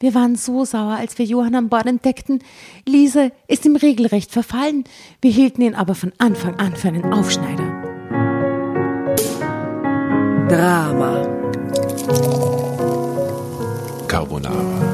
Wir waren so sauer, als wir Johann an Bord entdeckten. Lise ist ihm regelrecht verfallen. Wir hielten ihn aber von Anfang an für einen Aufschneider. Drama. Carbonara.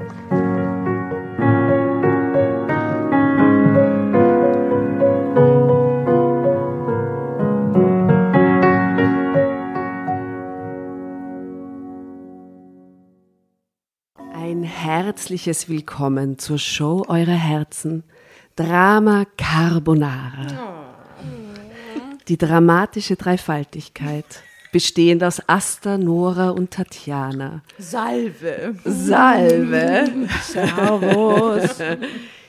Herzliches Willkommen zur Show eurer Herzen, Drama Carbonara. Die dramatische Dreifaltigkeit, bestehend aus Asta, Nora und Tatjana. Salve. Salve. Servus.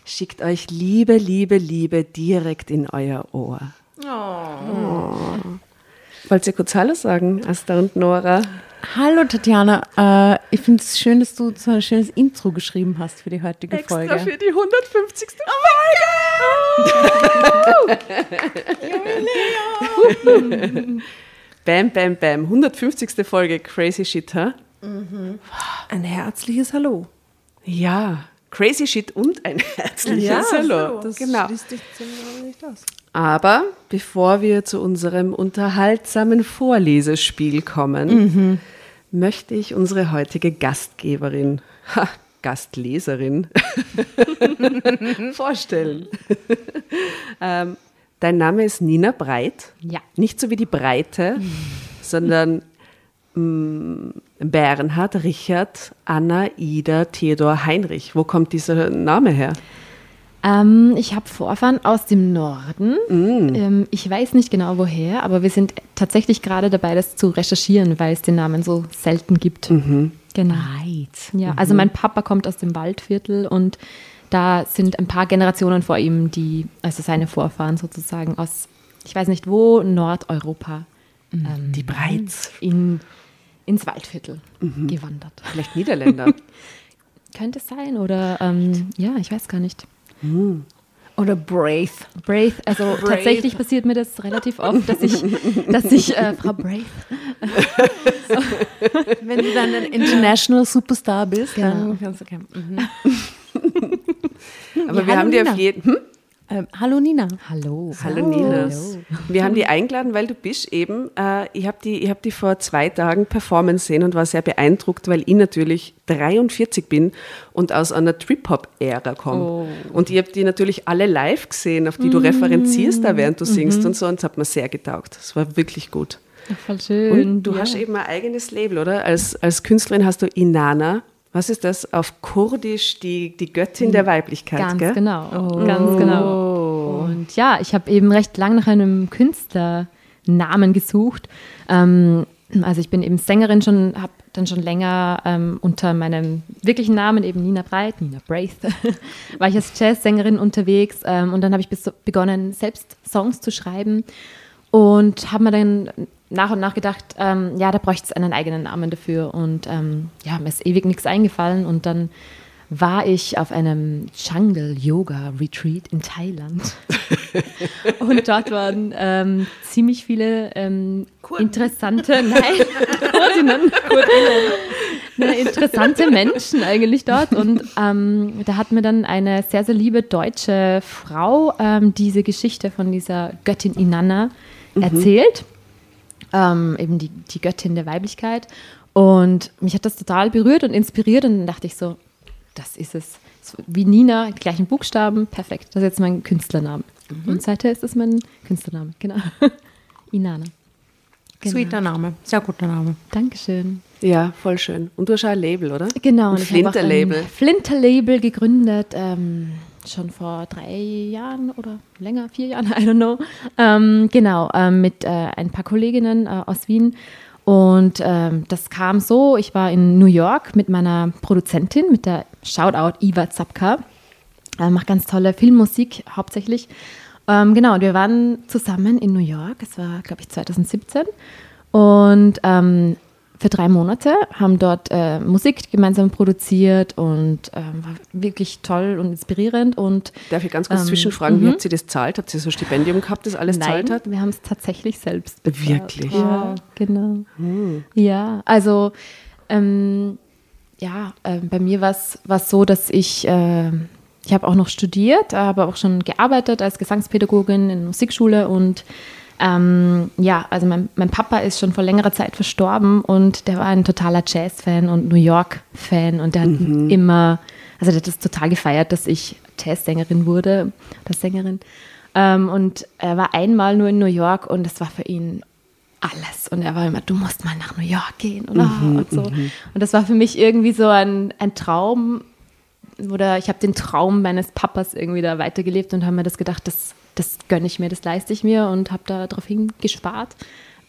Schickt euch Liebe, Liebe, Liebe direkt in euer Ohr. Oh. Wollt ihr kurz Hallo sagen, Asta und Nora? Hallo Tatjana, äh, ich finde es schön, dass du so ein schönes Intro geschrieben hast für die heutige Extra Folge. für die 150. Folge! bam, bam, bam. 150. Folge Crazy Shit, ha? Ein herzliches Hallo. Ja, Crazy Shit und ein herzliches Hallo. Das genau. schließt sich ziemlich aus. Aber bevor wir zu unserem unterhaltsamen Vorlesespiel kommen, möchte ich unsere heutige Gastgeberin, ha, Gastleserin, vorstellen. ähm, dein Name ist Nina Breit. Ja. Nicht so wie die Breite, sondern mm, Bernhard, Richard, Anna, Ida, Theodor, Heinrich. Wo kommt dieser Name her? Ähm, ich habe Vorfahren aus dem Norden. Ähm, ich weiß nicht genau woher, aber wir sind tatsächlich gerade dabei, das zu recherchieren, weil es den Namen so selten gibt. Genau. Ja, also mein Papa kommt aus dem Waldviertel und da sind ein paar Generationen vor ihm, die, also seine Vorfahren sozusagen aus, ich weiß nicht wo, Nordeuropa ähm, Die Breits. in, ins Waldviertel gewandert. Vielleicht Niederländer. Könnte es sein oder ähm, ja, ich weiß gar nicht. Oder Brave. Brave, also tatsächlich passiert mir das relativ oft, dass ich, dass ich äh, Frau Brave. Wenn du dann ein International Superstar bist, Genau. dann kannst du okay. mhm. Aber Ja, wir haben dir auf jeden. Hm? Äh, hallo Nina. Hallo. Hallo Nina. Wir haben die eingeladen, weil du bist eben, äh, ich habe die, ich hab die vor zwei Tagen performen sehen und war sehr beeindruckt, weil ich natürlich 43 bin und aus einer Trip-Hop-Ära komme. Oh. Und ich habe die natürlich alle live gesehen, auf die du referenzierst da, während du singst und so und es hat mir sehr getaugt. Es war wirklich gut. Voll schön. Und du ja. hast eben ein eigenes Label, oder? Als, als Künstlerin hast du Inana. Was ist das? Auf Kurdisch die, die Göttin der Weiblichkeit, Ganz gell? genau. Ganz genau. Und ja, ich habe eben recht lang nach einem Künstlernamen gesucht. Ähm, also ich bin eben Sängerin schon, habe dann schon länger ähm, unter meinem wirklichen Namen, eben Nina Breit, Nina Braith, war ich als Jazzsängerin unterwegs. Ähm, und dann habe ich begonnen, selbst Songs zu schreiben und habe mir dann nach und nach gedacht, ähm, ja, da bräuchte es einen eigenen Namen dafür. Und ähm, ja, mir ist ewig nichts eingefallen. Und dann war ich auf einem Jungle Yoga Retreat in Thailand. und dort waren ähm, ziemlich viele ähm, interessante, nein, Kurdinnen, ne, interessante Menschen eigentlich dort. Und ähm, da hat mir dann eine sehr, sehr liebe deutsche Frau ähm, diese Geschichte von dieser Göttin Inanna erzählt. Ähm, eben die, die Göttin der Weiblichkeit. Und mich hat das total berührt und inspiriert. Und dann dachte ich so, das ist es. So Wie Nina, die gleichen Buchstaben, perfekt. Das ist jetzt mein Künstlername. Und seither ist das mein Künstlername, genau. Inanna. Genau. Sweeter Name, sehr guter Name. Dankeschön. Ja, voll schön. Und du hast auch ein Label, oder? Genau. Ein Flinter-Label. Flinter-Label gegründet, ähm, schon vor drei Jahren oder länger, vier Jahren, I don't know. Ähm, genau, ähm, mit äh, ein paar Kolleginnen äh, aus Wien. Und ähm, das kam so, ich war in New York mit meiner Produzentin, mit der Shoutout Iva Zapka. Äh, macht ganz tolle Filmmusik hauptsächlich. Ähm, genau, und wir waren zusammen in New York, es war, glaube ich, 2017. Und ähm, für drei Monate haben dort äh, Musik gemeinsam produziert und ähm, war wirklich toll und inspirierend. Und Darf ich ganz kurz Ähm, zwischenfragen, wie habt ihr das zahlt? Habt ihr so ein Stipendium gehabt, das alles nein, zahlt hat? wir haben es tatsächlich selbst bezahlt. Wirklich? Ja, genau. Ja, also ähm, ja, äh, bei mir war es so, dass ich, äh, ich habe auch noch studiert, aber auch schon gearbeitet als Gesangspädagogin in Musikschule und ähm, ja, also mein, mein Papa ist schon vor längerer Zeit verstorben und der war ein totaler Jazz-Fan und New York-Fan und der hat immer, also der hat das total gefeiert, dass ich Jazzsängerin wurde, oder Sängerin. Ähm, und er war einmal nur in New York und das war für ihn alles. Und er war immer, du musst mal nach New York gehen oder und so. Und das war für mich irgendwie so ein, ein Traum, oder ich habe den Traum meines Papas irgendwie da weitergelebt und habe mir das gedacht, das, das gönne ich mir, das leiste ich mir und habe da drauf hingespart.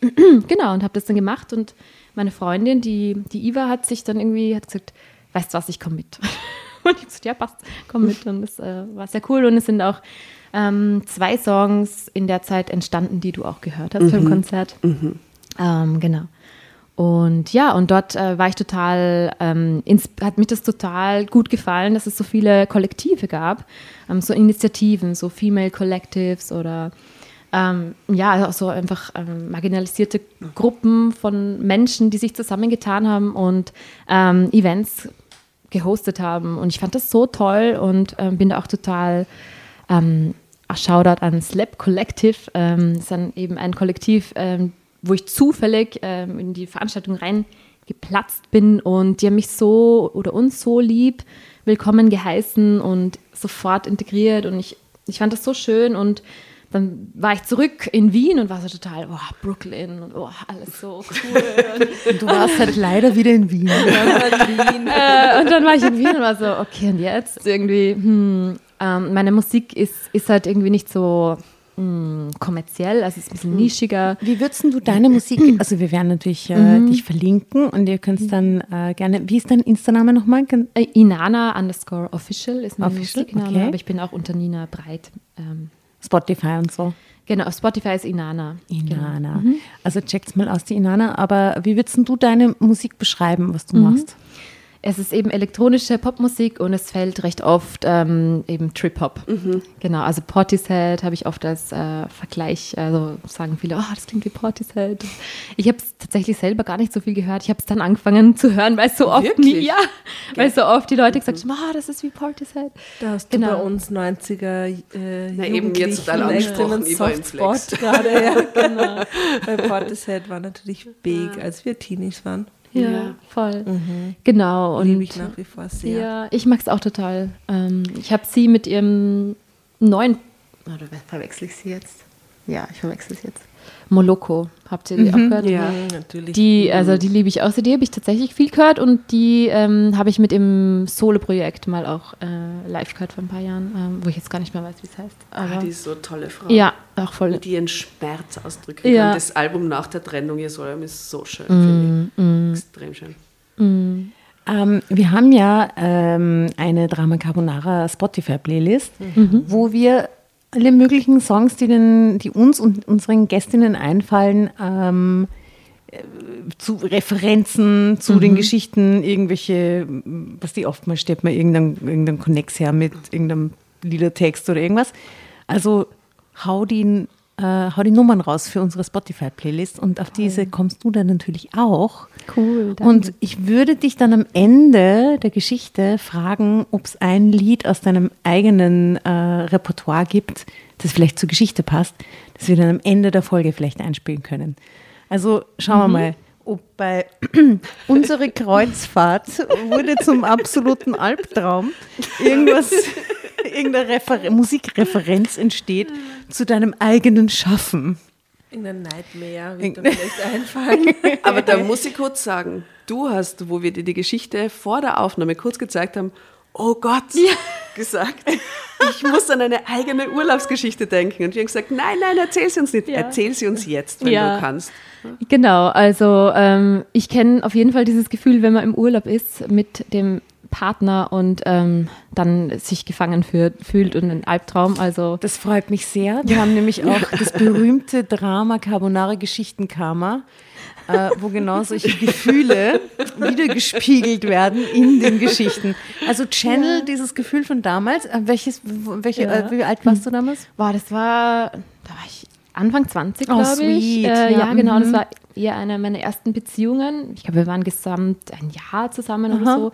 genau, und habe das dann gemacht und meine Freundin, die, die Iva, hat sich dann irgendwie hat gesagt, weißt du was, ich komme mit. Und ich habe gesagt, ja, passt, komm mit. Und das äh, war sehr cool. Und es sind auch ähm, zwei Songs in der Zeit entstanden, die du auch gehört hast beim Konzert. Ähm, genau. Und ja, und dort äh, war ich total, ähm, ins, hat mich das total gut gefallen, dass es so viele Kollektive gab, ähm, so Initiativen, so Female Collectives oder ähm, ja, also auch so einfach ähm, marginalisierte Gruppen von Menschen, die sich zusammengetan haben und ähm, Events gehostet haben. Und ich fand das so toll und ähm, bin da auch total Shoutout an Slap Collective. Ähm, ist dann eben ein Kollektiv, ähm, wo ich zufällig ähm, in die Veranstaltung reingeplatzt bin und die haben mich so oder uns so lieb willkommen geheißen und sofort integriert und ich, ich fand das so schön und dann war ich zurück in Wien und war so total, oh, Brooklyn und oh, alles so cool. Und Du warst halt leider wieder in Wien. äh, und dann war ich in Wien und war so, okay, und jetzt irgendwie, hm, ähm, meine Musik ist, ist halt irgendwie nicht so hm, kommerziell, also es ist ein bisschen nischiger. Wie würdest du deine Musik, also wir werden natürlich äh, dich verlinken und ihr könnt dann äh, gerne, wie ist dein Insta-Name nochmal? Äh, Inana underscore official ist mein Official, Musikname, okay. aber ich bin auch unter Nina Breit. Ähm, Spotify und so. genau, auf Spotify ist Inana. Inana. Also checkt's mal aus, die Inana. Aber wie würdest du deine Musik beschreiben, was du machst? Es ist eben elektronische Popmusik und es fällt recht oft ähm, eben Trip-Hop. Genau, also Portishead habe ich oft als äh, Vergleich, also sagen viele, oh, das klingt wie Portishead. Ich habe es tatsächlich selber gar nicht so viel gehört. Ich habe es dann angefangen zu hören, weil so oft Wirklich? nie, ja, weil so oft die Leute gesagt haben, oh, das ist wie Portishead. Da hast du Genau. bei uns 90er äh, Na, eben jetzt total angesprochen, Softspot Flex. gerade, ja, genau. Weil Portishead war natürlich big, als wir Teenies waren. Ja, Ja. voll. Genau. Und Liebe ich nach wie vor sehr. Ja, ich mag es auch total. Ähm, ich habe sie mit ihrem neuen. Oder verwechsel ich sie jetzt? Ja, ich verwechsel sie jetzt. Moloko. Habt ihr die auch gehört? Ja. Mhm, natürlich. Die, also die liebe ich auch. Die habe ich tatsächlich viel gehört und die ähm, habe ich mit im Solo-Projekt mal auch äh, live gehört vor ein paar Jahren, ähm, wo ich jetzt gar nicht mehr weiß, wie es heißt. Aber Ah, die ist so eine tolle Frau. ja, auch voll. Die ihren Schmerz ausdrückt. Ja. Und das Album nach der Trennung, ihr Solom, ist so schön, Mm, finde ich. Extrem schön. Ähm, wir haben ja ähm, eine Drama Carbonara Spotify-Playlist, wo wir alle möglichen Songs, die, den, die uns und unseren Gästinnen einfallen, ähm, äh, zu Referenzen zu den Geschichten, irgendwelche, was die oftmals stellt man irgendeinen irgendein Connex her mit irgendeinem Liedertext oder irgendwas. Also hau die, äh, hau die Nummern raus für unsere Spotify-Playlist und auf diese kommst du dann natürlich auch. Cool. danke. Und ich würde dich dann am Ende der Geschichte fragen, ob es ein Lied aus deinem eigenen äh, Repertoire gibt, das vielleicht zur Geschichte passt, das wir dann am Ende der Folge vielleicht einspielen können. Also schauen wir mal, ob bei unsere Kreuzfahrt wurde zum absoluten Albtraum irgendwas, irgendeine Refer Musikreferenz entsteht zu deinem eigenen Schaffen. Irgendein Nightmare wird mir vielleicht einfallen. Aber da muss ich kurz sagen, du hast, wo wir dir die Geschichte vor der Aufnahme kurz gezeigt haben, oh Gott, gesagt, ich muss an eine eigene Urlaubsgeschichte denken. Und wir haben gesagt, nein, nein, erzähl sie uns nicht. Ja. Erzähl sie uns jetzt, wenn Ja. du kannst. Genau, also ähm, ich kenne auf jeden Fall dieses Gefühl, wenn man im Urlaub ist mit dem Partner und ähm, dann sich gefangen fühlt, fühlt und einen Albtraum. Also Das freut mich sehr. Wir haben nämlich auch das berühmte Drama Carbonara Geschichtenkarma, äh, wo genau solche Gefühle wiedergespiegelt werden in den Geschichten. Also channel dieses Gefühl von damals. Äh, welches, welche, Ja. äh, wie alt warst du damals? Boah, das war, da war ich Anfang 20, Oh, glaube ich. Äh, Ja, ja, genau, das mhm. war eher eine meiner ersten Beziehungen. Ich glaube, wir waren gesamt ein Jahr zusammen oder so.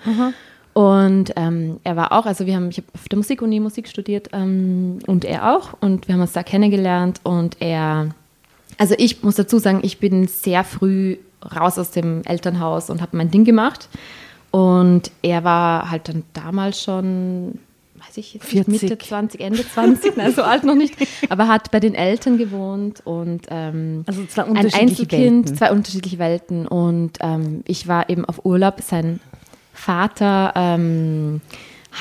Und ähm, er war auch, also wir haben, ich habe auf der Musikuni Musik studiert ähm, und er auch. Und wir haben uns da kennengelernt und er, also ich muss dazu sagen, ich bin sehr früh raus aus dem Elternhaus und habe mein Ding gemacht. Und er war halt dann damals schon, weiß ich jetzt nicht, 40. Mitte 20, Ende 20, nein, so alt noch nicht, aber hat bei den Eltern gewohnt und ähm, Also zwei ein Einzelkind, Welten. zwei unterschiedliche Welten. Und ähm, ich war eben auf Urlaub. Sein Vater ähm,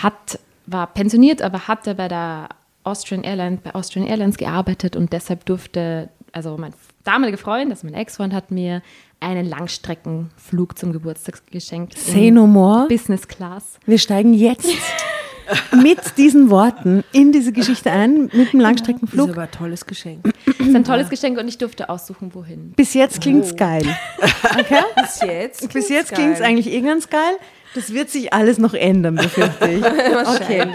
hat, war pensioniert, aber hatte bei der Austrian Airlines, bei Austrian Airlines gearbeitet und deshalb durfte, also mein damaliger Freund, also mein Ex-Freund, hat mir einen Langstreckenflug zum Geburtstag geschenkt. in Say no more. Business Class. Wir steigen jetzt mit diesen Worten in diese Geschichte ein, mit dem Das ist Langstreckenflug. aber ein tolles Geschenk. Das ist ein tolles Geschenk und ich durfte aussuchen, wohin. Bis jetzt klingt's geil. Okay? Bis jetzt. Bis jetzt geil. klingt's eigentlich eh ganz geil. Das wird sich alles noch ändern, befürchte ich. Okay.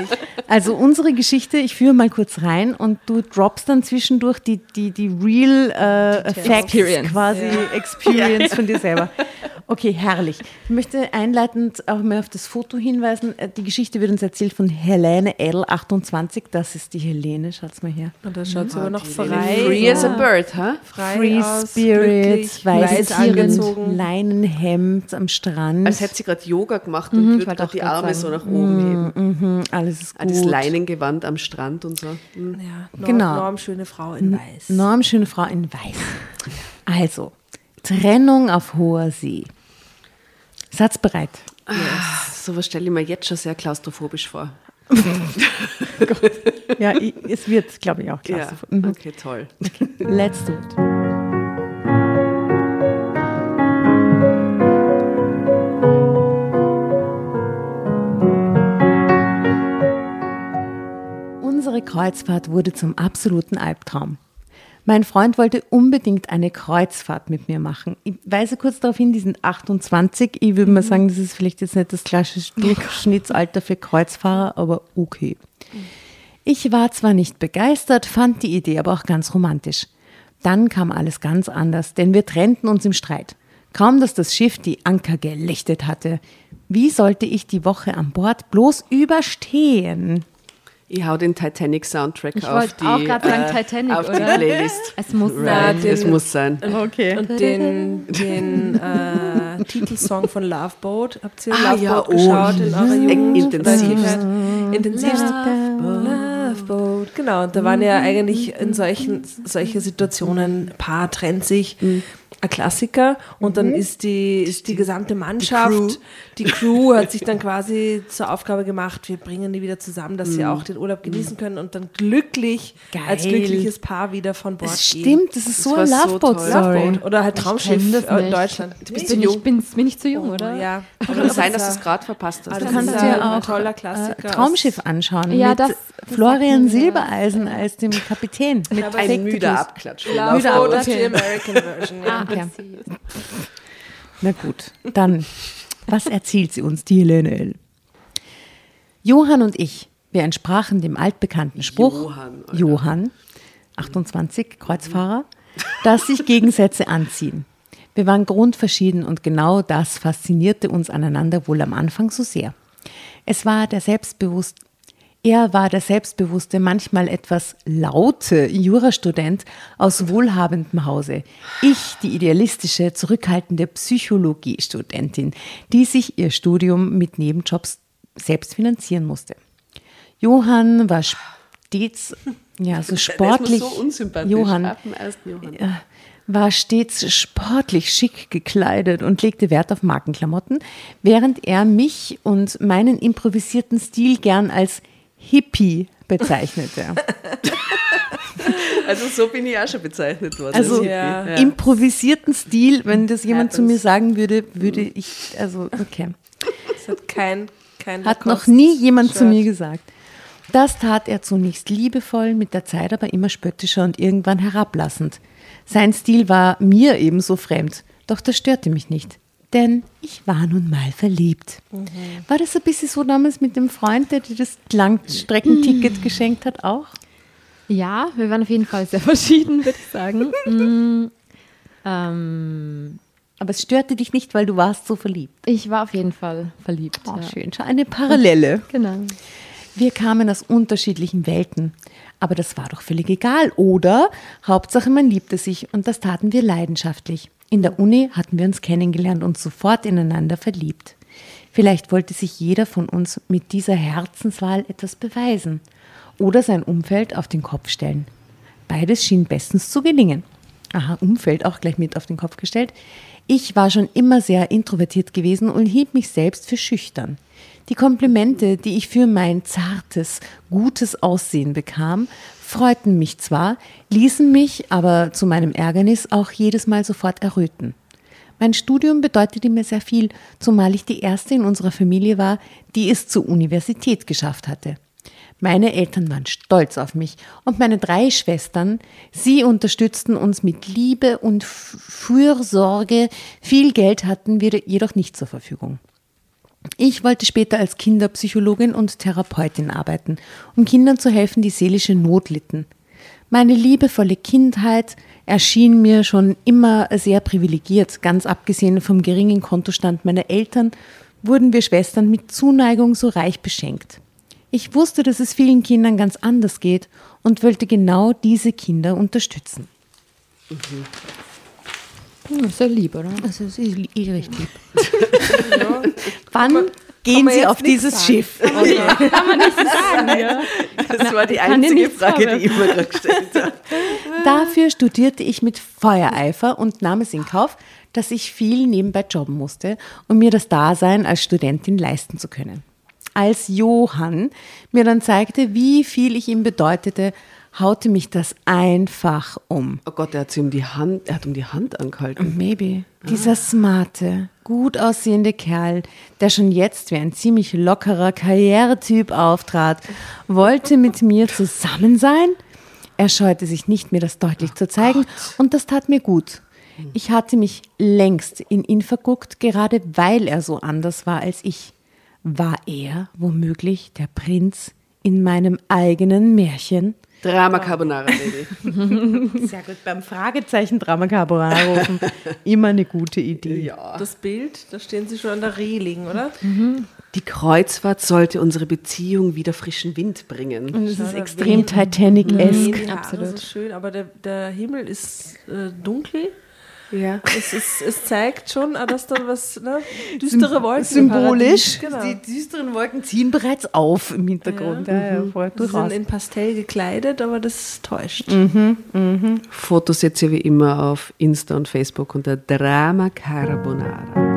Also unsere Geschichte, ich führe mal kurz rein und du droppst dann zwischendurch die, die, die real äh, Facts, Experience. quasi Experience von dir selber. Okay, herrlich. Ich möchte einleitend auch mal auf das Foto hinweisen. Äh, Die Geschichte wird uns erzählt von Helene L28. Das ist die Helene, schaut's mal her. Und da schaut sie aber noch Free frei, as a bird, ha? frei Free aus, Spirit, weiß angezogen. Leinenhemd am Strand. Als hätte sie gerade Yoga gemacht und ich würde gerade auch die Arme sagen. so nach oben heben. Mhm, alles ist gut. Das Leinengewand am Strand und so. Hm. Ja, Norm, Genau. Norm, schöne Frau in Weiß. Norm, schöne Frau in Weiß. Also, Trennung auf hoher See. Satzbereit. Ah, Sowas stelle ich mir jetzt schon sehr klaustrophobisch vor. Ja, i- es wird, glaube ich, auch Ja, klasse. Mhm. okay, toll. Let's do it. Unsere Kreuzfahrt wurde zum absoluten Albtraum. Mein Freund wollte unbedingt eine Kreuzfahrt mit mir machen. Ich weise kurz darauf hin, die sind 28. Ich würde mal sagen, das ist vielleicht jetzt nicht das klassische Durchschnittsalter für Kreuzfahrer, aber okay. Ich war zwar nicht begeistert, fand die Idee aber auch ganz romantisch. Dann kam alles ganz anders, denn wir trennten uns im Streit. Kaum, dass das Schiff die Anker gelichtet hatte. Wie sollte ich die Woche an Bord bloß überstehen? Ich hau den Titanic-Soundtrack Ich auf wollte die, auch gerade sagen äh, Titanic, auf die oder? Playlist. Es muss Right, sein. es muss sein. Okay. Und den, den äh, Titelsong von Love Boat, habt ihr Ah, Love ja, Boat oh, geschaut in eurer Jugend? intensivst. Intensivst. Love Boat. Genau, und da waren ja eigentlich in solchen solche Situationen, Paar trennt sich, ein Klassiker und dann ist die, ist die gesamte Mannschaft, die Crew. hat sich dann quasi zur Aufgabe gemacht, wir bringen die wieder zusammen, dass sie auch den Urlaub genießen können und dann glücklich als Geil. glückliches Paar wieder von Bord Das gehen. stimmt, das ist so eine so Loveboat. Story. Loveboat oder halt Traumschiff das äh, in. Deutschland. Du bin, ich, bin, bin ich zu jung, oder? Ja. Kann sein, dass du es gerade verpasst hast. Du das kannst ist dir ein auch toller äh, Klassiker. Traumschiff anschauen Ja, das- das Florian Silbereisen als dem Kapitän. Mit ein perfekten müder. Abklatsch. Müde Boat ab- ist die American Version. Ja. Ah, Ja. okay. Na gut, dann, was erzählt sie uns, die Helene L.? Johann und ich, wir entsprachen dem altbekannten Spruch, Johann. Johann 28, Kreuzfahrer, dass sich Gegensätze anziehen. Wir waren grundverschieden und genau das faszinierte uns aneinander wohl am Anfang so sehr. Es war der selbstbewusst, er war der selbstbewusste, manchmal etwas laute Jurastudent aus wohlhabendem Hause. Ich die idealistische, zurückhaltende Psychologiestudentin, die sich ihr Studium mit Nebenjobs selbst finanzieren musste. Johann war stets ja, so sportlich. So. Johann Johann. äh, war stets sportlich schick gekleidet und legte Wert auf Markenklamotten, während er mich und meinen improvisierten Stil gern als Hippie bezeichnete. Also so bin ich auch schon bezeichnet worden. Also als Ja. Hippie. improvisierten Stil, wenn das jemand zu mir Happens. sagen würde, würde ich, also okay. Das hat kein, kein Hat noch nie jemand zu Shirt. mir gesagt. Das tat er zunächst liebevoll, mit der Zeit aber immer spöttischer und irgendwann herablassend. Sein Stil war mir ebenso fremd, doch das störte mich nicht. Denn ich war nun mal verliebt. War das ein bisschen so damals mit dem Freund, der dir das Langstreckenticket geschenkt hat, auch? Ja, wir waren auf jeden Fall sehr verschieden, würde ich sagen. Mm, ähm, Aber es störte dich nicht, weil du warst so verliebt. ich war auf jeden Fall verliebt. Oh, ja. schön, schon eine Parallele. Genau. Wir kamen aus unterschiedlichen Welten. Aber das war doch völlig egal, oder? Hauptsache, man liebte sich und das taten wir leidenschaftlich. In der Uni hatten wir uns kennengelernt und sofort ineinander verliebt. Vielleicht wollte sich jeder von uns mit dieser Herzenswahl etwas beweisen oder sein Umfeld auf den Kopf stellen. Beides schien bestens zu gelingen. Aha, Umfeld auch gleich mit auf den Kopf gestellt. Ich war schon immer sehr introvertiert gewesen und hielt mich selbst für schüchtern. Die Komplimente, die ich für mein zartes, gutes Aussehen bekam, freuten mich zwar, ließen mich aber zu meinem Ärgernis auch jedes Mal sofort erröten. Mein Studium bedeutete mir sehr viel, zumal ich die erste in unserer Familie war, die es zur Universität geschafft hatte. Meine Eltern waren stolz auf mich und meine drei Schwestern, sie unterstützten uns mit Liebe und Fürsorge. Viel Geld hatten wir jedoch nicht zur Verfügung. Ich wollte später als Kinderpsychologin und Therapeutin arbeiten, um Kindern zu helfen, die seelische Not litten. Meine liebevolle Kindheit erschien mir schon immer sehr privilegiert. Ganz abgesehen vom geringen Kontostand meiner Eltern wurden wir Schwestern mit Zuneigung so reich beschenkt. Ich wusste, dass es vielen Kindern ganz anders geht und wollte genau diese Kinder unterstützen. Hm, sehr lieb, oder? Also es ist eh recht lieb. Wann gehen kann man Sie jetzt auf dieses sagen. Schiff? Das war die kann dir einzige Frage, die ich gerade gestellt habe. Dafür studierte ich mit Feuereifer und nahm es in Kauf, dass ich viel nebenbei jobben musste, um mir das Dasein als Studentin leisten zu können. Als Johann mir dann zeigte, wie viel ich ihm bedeutete, haute mich das einfach um. Oh Gott, er hat sie um die Hand, er hat um die Hand angehalten. Maybe. Dieser smarte, gut aussehende Kerl, der schon jetzt wie ein ziemlich lockerer Karrieretyp auftrat, wollte mit mir zusammen sein? Er scheute sich nicht, mir das deutlich zu zeigen, und das tat mir gut. Ich hatte mich längst in ihn verguckt, gerade weil er so anders war als ich. War er womöglich der Prinz in meinem eigenen Märchen? Drama Carbonara, Baby. Sehr gut, beim Fragezeichen Drama Carbonara rufen. Immer eine gute Idee. ja. Das Bild, da stehen sie schon an der Reling, oder? Die Kreuzfahrt sollte unsere Beziehung wieder frischen Wind bringen. Und es ist extrem Titanic-esque. Haare absolut. so schön, aber der, der Himmel ist äh, dunkel. Ja. Es, ist, es zeigt schon, dass da was ne, düstere Wolken Symbolisch. Genau. Die düsteren Wolken ziehen bereits auf im Hintergrund. Ja, ja, voll Sie sind in Pastell gekleidet, aber das täuscht. Fotos seht ihr wie immer auf Insta und Facebook unter Drama Carbonara.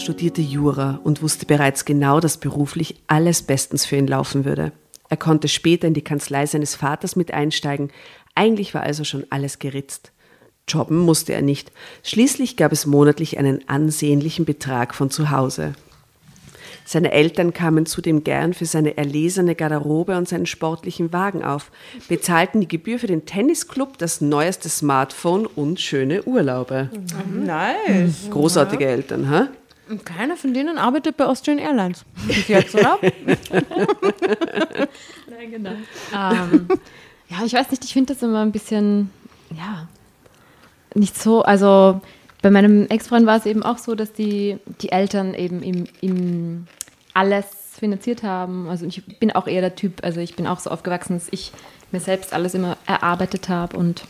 Studierte Jura und wusste bereits genau, dass beruflich alles bestens für ihn laufen würde. Er konnte später in die Kanzlei seines Vaters mit einsteigen. Eigentlich war also schon alles geritzt. Jobben musste er nicht. Schließlich gab es monatlich einen ansehnlichen Betrag von zu Hause. Seine Eltern kamen zudem gern für seine erlesene Garderobe und seinen sportlichen Wagen auf, bezahlten die Gebühr für den Tennisclub, das neueste Smartphone und schöne Urlaube. Nice. Großartige Eltern, ha? Keiner von denen arbeitet bei Austrian Airlines. Bis jetzt, oder? genau. ähm, ja, ich weiß nicht, ich finde das immer ein bisschen, ja, nicht so, also bei meinem Ex-Freund war es eben auch so, dass die, die Eltern eben ihm, ihm alles finanziert haben. Also ich bin auch eher der Typ, also ich bin auch so aufgewachsen, dass ich mir selbst alles immer erarbeitet habe und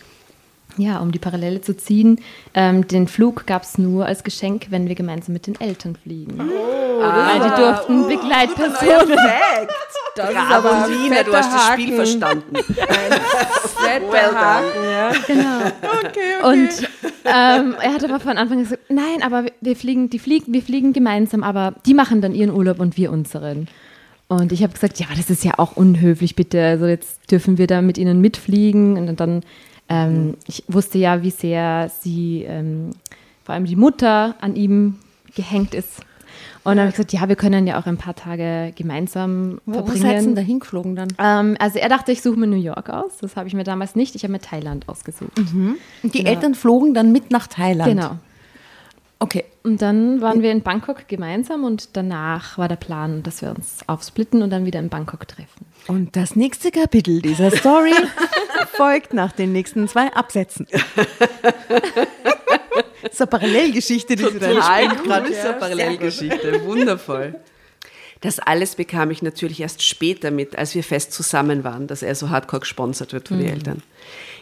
ja, um die Parallele zu ziehen, ähm, den Flug gab es nur als Geschenk, wenn wir gemeinsam mit den Eltern fliegen. Weil die durften Begleitpersonen. Das Carolina, du hast das Haken. Spiel verstanden. Fetter Well. Haken, ja. Genau. Und ähm, er hat aber von Anfang an gesagt, nein, aber wir fliegen, die fliegen, wir fliegen gemeinsam, aber die machen dann ihren Urlaub und wir unseren. Und ich habe gesagt, ja, aber das ist ja auch unhöflich, bitte. Also jetzt dürfen wir da mit ihnen mitfliegen. Und dann, ähm, ich wusste ja, wie sehr sie, ähm, vor allem die Mutter, an ihm gehängt ist. Und dann habe ich gesagt, ja, wir können ja auch ein paar Tage gemeinsam Wo, wo verbringen. seid ihr denn da hingeflogen dann? Ähm, also er dachte, ich suche mir New York aus. Das habe ich mir damals nicht. Ich habe mir Thailand ausgesucht. Und die Eltern flogen dann mit nach Thailand. Genau. Okay. Und dann waren wir in Bangkok gemeinsam und danach war der Plan, dass wir uns aufsplitten und dann wieder in Bangkok treffen. Und das nächste Kapitel dieser Story folgt nach den nächsten zwei Absätzen. das ist eine Parallelgeschichte, die sie da Total cool, gerade. ist eine Parallelgeschichte. Wundervoll. Das alles bekam ich natürlich erst später mit, als wir fest zusammen waren, dass er so hardcore gesponsert wird von den Eltern.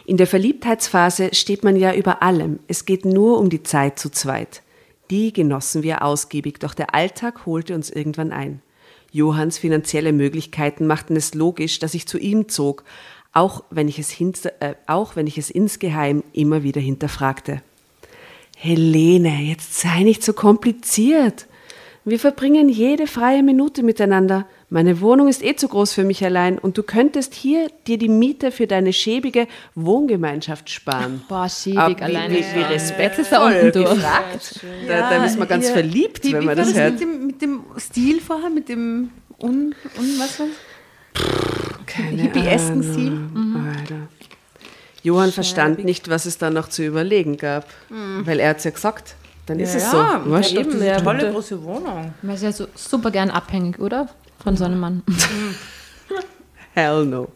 In der Verliebtheitsphase steht man ja über allem. Es geht nur um die Zeit zu zweit. Die genossen wir ausgiebig, doch der Alltag holte uns irgendwann ein. Johanns finanzielle Möglichkeiten machten es logisch, dass ich zu ihm zog, auch wenn ich es, hinter, äh, auch wenn ich es insgeheim immer wieder hinterfragte. Helene, jetzt sei nicht so kompliziert. Wir verbringen jede freie Minute miteinander. Meine Wohnung ist eh zu groß für mich allein und du könntest hier dir die Miete für deine schäbige Wohngemeinschaft sparen. Boah, schäbig Aber wie, alleine. Wie, wie respektvoll durch. gefragt. Da, da ist man ganz hier- verliebt, Wie, wenn man das das hört. mit dem, mit dem Stil vorher, mit dem un, un was war's? Keine Hippiesken Ahnung. Stil? Alter. Johann verstand nicht, was es da noch zu überlegen gab, weil er hat es ja gesagt. Dann ist es so. Weißt du? eben, ja, bitte. große Wohnung. Man ist ja so super gern abhängig, oder? Von so einem Mann. Hell no.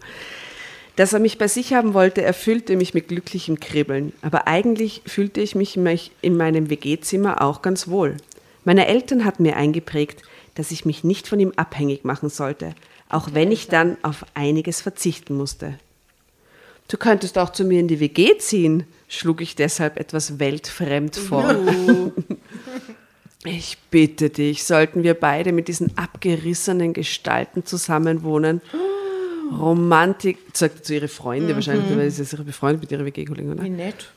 Dass er mich bei sich haben wollte, erfüllte mich mit glücklichem Kribbeln. Aber eigentlich fühlte ich mich mich in meinem WG-Zimmer auch ganz wohl. Meine Eltern hatten mir eingeprägt, dass ich mich nicht von ihm abhängig machen sollte, auch wenn ich dann auf einiges verzichten musste. Du könntest auch zu mir in die WG ziehen, schlug ich deshalb etwas weltfremd vor. Ich bitte dich, sollten wir beide mit diesen abgerissenen Gestalten zusammenwohnen? Romantik, sagt zu ihre Freunde wahrscheinlich, weil sie ist ja befreundet mit ihrer WG-Kollegin, oder? Wie nett.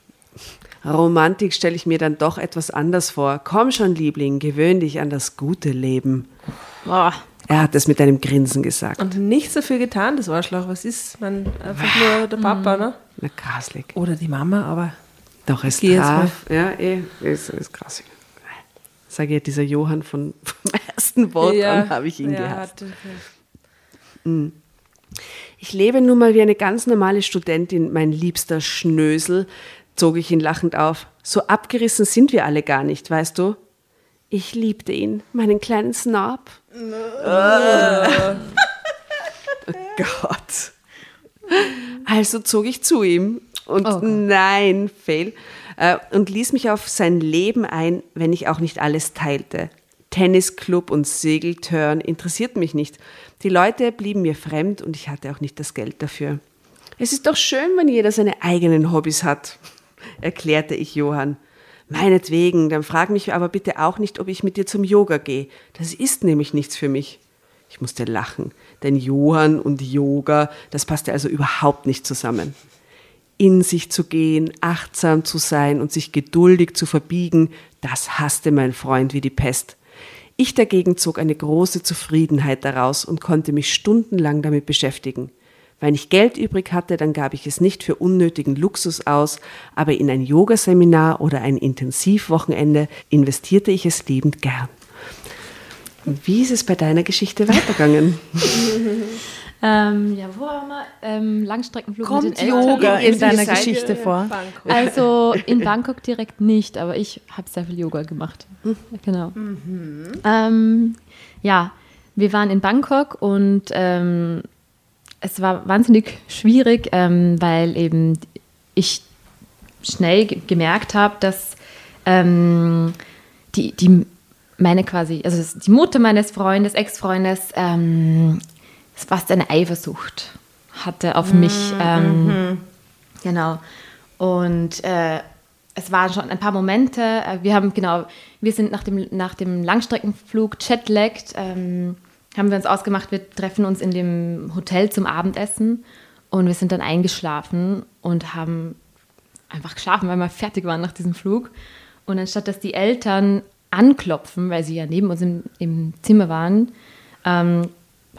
Romantik stelle ich mir dann doch etwas anders vor. Komm schon, Liebling, gewöhn dich an das gute Leben. Boah. Er hat es mit einem Grinsen gesagt. Und nichts dafür getan, das Arschloch. Was ist? Man, einfach nur der Papa, ne? Na, graslig. Oder die Mama, aber Doch, jetzt traf. Ja, eh, ist, ist krass. Sage ja, dieser Johann von, vom ersten Wort an habe ich ihn ja, gehasst. hat- Ich lebe nun mal wie eine ganz normale Studentin, mein liebster Schnösel, zog ich ihn lachend auf. So abgerissen sind wir alle gar nicht, weißt du? Ich liebte ihn, meinen kleinen Snob. oh Gott. Also zog ich zu ihm und Oh nein, fail, äh, und ließ mich auf sein Leben ein, wenn ich auch nicht alles teilte. Tennisclub und Segeltörn interessierten mich nicht. Die Leute blieben mir fremd und ich hatte auch nicht das Geld dafür. Es ist doch schön, wenn jeder seine eigenen Hobbys hat, erklärte ich Johann. Meinetwegen, dann frag mich aber bitte auch nicht, ob ich mit dir zum Yoga gehe. Das ist nämlich nichts für mich. Ich musste lachen, denn Johann und Yoga, das passte also überhaupt nicht zusammen. In sich zu gehen, achtsam zu sein und sich geduldig zu verbiegen, das hasste mein Freund wie die Pest. Ich dagegen zog eine große Zufriedenheit daraus und konnte mich stundenlang damit beschäftigen. Wenn ich Geld übrig hatte, dann gab ich es nicht für unnötigen Luxus aus, aber in ein Yogaseminar oder ein Intensivwochenende investierte ich es liebend gern. Wie ist es bei deiner Geschichte weitergegangen? Ähm, ja, wo waren wir? Ähm, Langstreckenflug mit Kommt den Eltern. Yoga in Irgendwie deiner Geschichte vor? Bangkok. Also in Bangkok direkt nicht, aber ich habe sehr viel Yoga gemacht. Genau. Ähm, ja, wir waren in Bangkok und ähm, es war wahnsinnig schwierig, ähm, weil eben ich schnell ge- gemerkt habe, dass ähm, die, die meine quasi, also die Mutter meines Freundes, Ex-Freundes, ähm, fast eine Eifersucht hatte auf mich. Ähm, Genau. Und äh, es waren schon ein paar Momente. Äh, wir haben, genau, wir sind nach dem, nach dem Langstreckenflug jetlagged, ähm, haben wir uns ausgemacht, wir treffen uns in dem Hotel zum Abendessen und wir sind dann eingeschlafen und haben einfach geschlafen, weil wir fertig waren nach diesem Flug. Und anstatt dass die Eltern anklopfen, weil sie ja neben uns im, im Zimmer waren, ähm,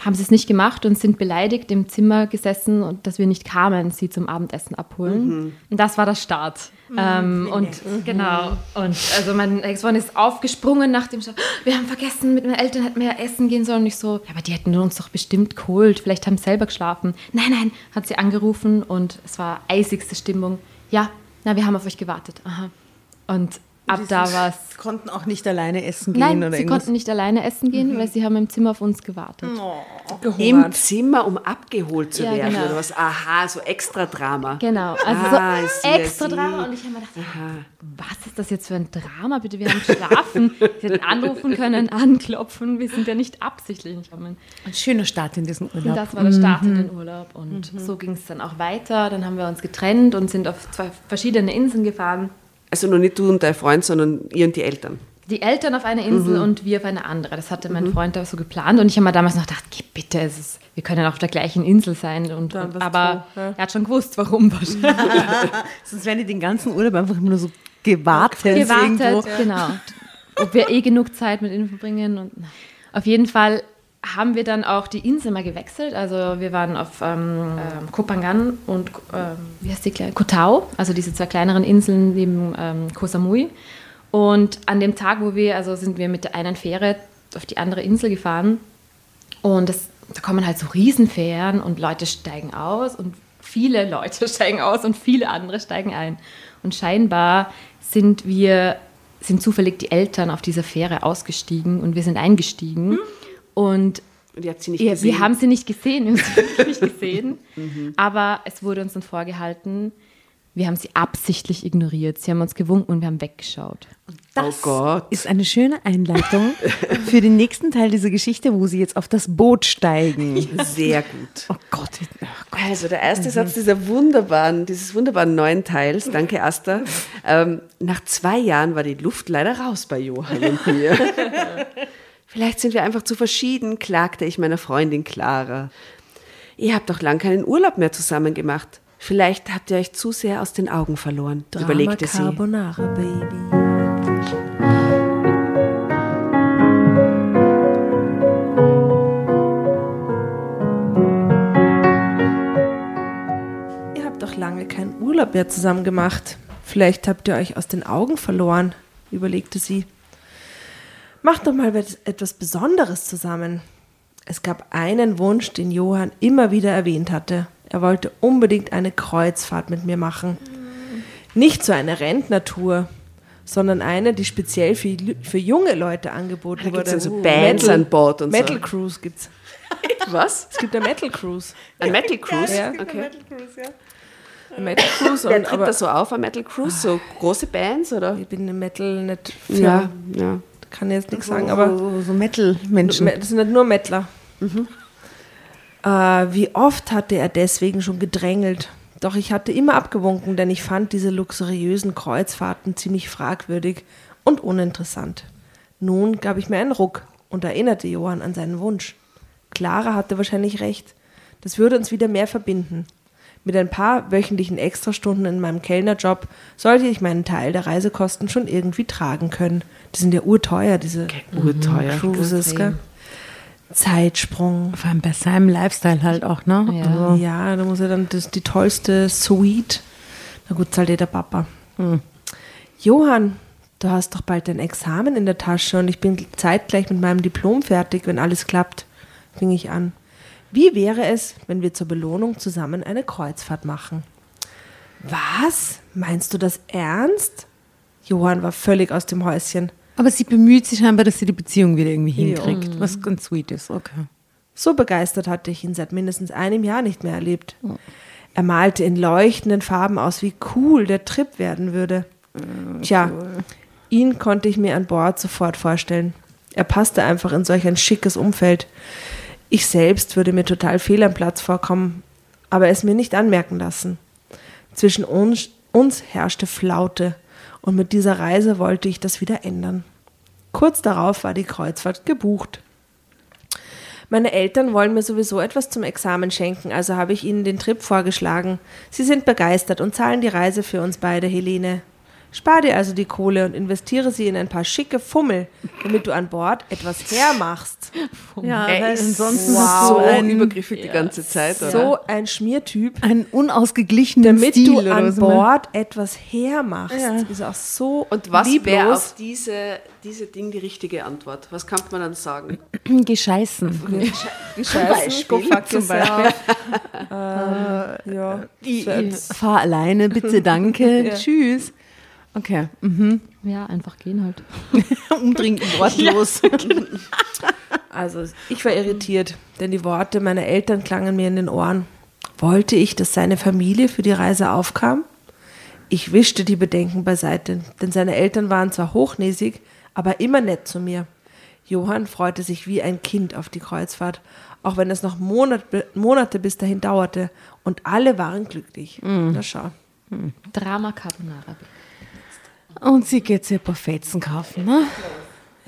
haben sie es nicht gemacht und sind beleidigt im Zimmer gesessen und dass wir nicht kamen, sie zum Abendessen abholen. Und das war der Start. Ähm, und genau. Und also mein Ex-Freund ist aufgesprungen nach dem Start. Wir haben vergessen, mit meinen Eltern hätten wir ja essen gehen sollen. Und ich so, ja, aber die hätten uns doch bestimmt geholt. Vielleicht haben sie selber geschlafen. Nein, nein, hat sie angerufen und es war eisigste Stimmung. Ja, na, wir haben auf euch gewartet. Aha. Und ab da war es. Konnten auch nicht alleine essen gehen Nein, oder sie irgendwas. konnten nicht alleine essen gehen, weil sie haben im Zimmer auf uns gewartet. Im Zimmer, um abgeholt zu Ja, werden genau. oder was? Aha, so extra Drama. Genau, also Ah, so extra. Drama. Und ich habe mir gedacht, was ist das jetzt für ein Drama? Bitte, wir haben geschlafen. Sie hätten anrufen können, anklopfen. Wir sind ja nicht absichtlich nicht gekommen. Ein schöner Start in diesen Und Urlaub. das war der Start in den Urlaub. Und so ging es dann auch weiter. Dann haben wir uns getrennt und sind auf zwei verschiedene Inseln gefahren. Also nur nicht du und dein Freund, sondern ihr und die Eltern. Die Eltern auf eine Insel und wir auf eine andere. Das hatte mein Freund da so geplant. Und ich habe mir damals noch gedacht, geh bitte, es ist, wir können auf der gleichen Insel sein. Und, was aber doof, ja. er hat schon gewusst, warum wahrscheinlich. Sonst wären die den ganzen Urlaub einfach immer nur so gewartet. gewartet, irgendwo. genau. Ob wir eh genug Zeit mit ihnen verbringen. Und auf jeden Fall haben wir dann auch die Insel mal gewechselt. Also wir waren auf ähm, ähm, Kopangan und ähm, wie heißt die kleine? Koh Tao, also diese zwei kleineren Inseln neben ähm, Koh Samui. Und an dem Tag, wo wir, also sind wir mit der einen Fähre auf die andere Insel gefahren. Und das, da kommen halt so Riesenfähren und Leute steigen aus und viele Leute steigen aus und viele andere steigen ein. Und scheinbar sind wir, sind zufällig die Eltern auf dieser Fähre ausgestiegen und wir sind eingestiegen. Und Und ihr habt sie nicht ja, gesehen. wir haben sie nicht gesehen, wir haben sie nicht gesehen. Aber es wurde uns dann vorgehalten, wir haben sie absichtlich ignoriert. Sie haben uns gewunken und wir haben weggeschaut. Das Oh Gott. ist eine schöne Einleitung für den nächsten Teil dieser Geschichte, wo sie jetzt auf das Boot steigen. Sehr gut. Oh Gott. Oh Gott. Also der erste Satz dieser wunderbaren, dieses wunderbaren neuen Teils, danke Asta. Ähm, nach zwei Jahren war die Luft leider raus bei Johann und mir. Vielleicht sind wir einfach zu verschieden, klagte ich meiner Freundin Clara. Ihr habt doch lang keinen Urlaub mehr zusammen gemacht. Vielleicht habt ihr euch zu sehr aus den Augen verloren, überlegte sie. Carbonara, Baby. Ihr habt doch lange keinen Urlaub mehr zusammen gemacht, Vielleicht habt ihr euch aus den Augen verloren, überlegte sie. Macht doch mal etwas Besonderes zusammen. Es gab einen Wunsch, den Johann immer wieder erwähnt hatte. Er wollte unbedingt eine Kreuzfahrt mit mir machen. Nicht so eine Rentnertour, sondern eine, die speziell für, für junge Leute angeboten Da wurde. gibt's also Bands Metal, an Bord und so. Metal Cruise gibt's. Was? Es gibt eine Metal Cruise. Ein Metal Cruise? Ja. Okay. Eine Metal Cruise Wer und tritt aber da so auf, ein Metal Cruise? So große Bands, oder? ich bin im Metal nicht für, Ja, ja. Kann jetzt nichts sagen, aber so, so Metal-Menschen. das sind nicht nur Mettler. Äh, wie oft hatte er deswegen schon gedrängelt? Doch ich hatte immer abgewunken, denn ich fand diese luxuriösen Kreuzfahrten ziemlich fragwürdig und uninteressant. Nun gab ich mir einen Ruck und erinnerte Johann an seinen Wunsch. Clara hatte wahrscheinlich recht. Das würde uns wieder mehr verbinden. Mit ein paar wöchentlichen Extrastunden in meinem Kellnerjob sollte ich meinen Teil der Reisekosten schon irgendwie tragen können. Die sind ja urteuer, diese Urteuer. Cruises, gell? Zeitsprung. Vor allem bei seinem Lifestyle halt auch, ne? Ja. Also, Ja, da muss er dann das, die tollste Suite. Na gut, zahlt eh der Papa. Johann, du hast doch bald dein Examen in der Tasche und ich bin zeitgleich mit meinem Diplom fertig, wenn alles klappt, fing ich an. Wie wäre es, wenn wir zur Belohnung zusammen eine Kreuzfahrt machen? Was? Meinst du das ernst? Johann war völlig aus dem Häuschen. aber sie bemüht sich scheinbar, dass sie die Beziehung wieder irgendwie Ja. hinkriegt, was ganz sweet ist. Okay. So begeistert hatte ich ihn seit mindestens einem Jahr nicht mehr erlebt. Er malte in leuchtenden Farben aus, wie cool der Trip werden würde. Tja, ihn konnte ich mir an Bord sofort vorstellen. Er passte einfach in solch ein schickes Umfeld. Ich selbst würde mir total fehl am Platz vorkommen, aber es mir nicht anmerken lassen. Zwischen uns, uns herrschte Flaute und mit dieser Reise wollte ich das wieder ändern. Kurz darauf war die Kreuzfahrt gebucht. Meine Eltern wollen mir sowieso etwas zum Examen schenken, also habe ich ihnen den Trip vorgeschlagen. Sie sind begeistert und zahlen die Reise für uns beide, Helene. Spar dir also die Kohle und investiere sie in ein paar schicke Fummel, damit du an Bord etwas hermachst. Ja, Er weil ist ansonsten so hast du einen, übergriffig die ganze Zeit, oder? So ein Schmiertyp, einen unausgeglichenen damit Stil du oder an was immer. Bord etwas hermachst. Ja. Ist auch so Und was wäre auf diese, diese Ding die richtige Antwort? Was kann man dann sagen? Gescheißen. Gescheißen, go fuck Zum yourself. ähm, ja. Ich, So ich ein- fahr alleine, bitte, danke, tschüss. Okay, mhm. Ja, einfach gehen halt. umdrehen, wortlos. Also ich war irritiert, denn die Worte meiner Eltern klangen mir in den Ohren. Wollte ich, dass seine Familie für die Reise aufkam? Ich wischte die Bedenken beiseite, denn seine Eltern waren zwar hochnäsig, aber immer nett zu mir. Johann freute sich wie ein Kind auf die Kreuzfahrt, auch wenn es noch Monat, Monate bis dahin dauerte, und alle waren glücklich. Na schau. Drama Carbonara. Und sie geht sich ein paar Fetzen kaufen, ne?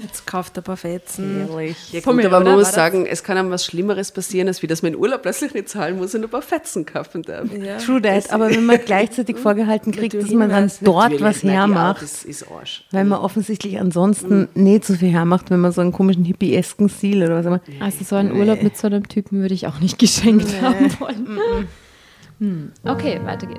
Jetzt kauft er ein paar Fetzen. Ja, Von gut, mir, aber man muss das- sagen, es kann einem was Schlimmeres passieren, als wie dass man in Urlaub plötzlich nicht zahlen muss und ein paar Fetzen kaufen darf. Ja. True that, aber wenn man gleichzeitig vorgehalten kriegt, dass man dann dort was ja, hermacht, Das ist Arsch. weil man offensichtlich ansonsten nicht so viel hermacht, wenn man so einen komischen hippiesken Stil oder was immer. Also so einen Urlaub mit so einem Typen würde ich auch nicht geschenkt haben wollen. Hm. Okay, weiter geht's.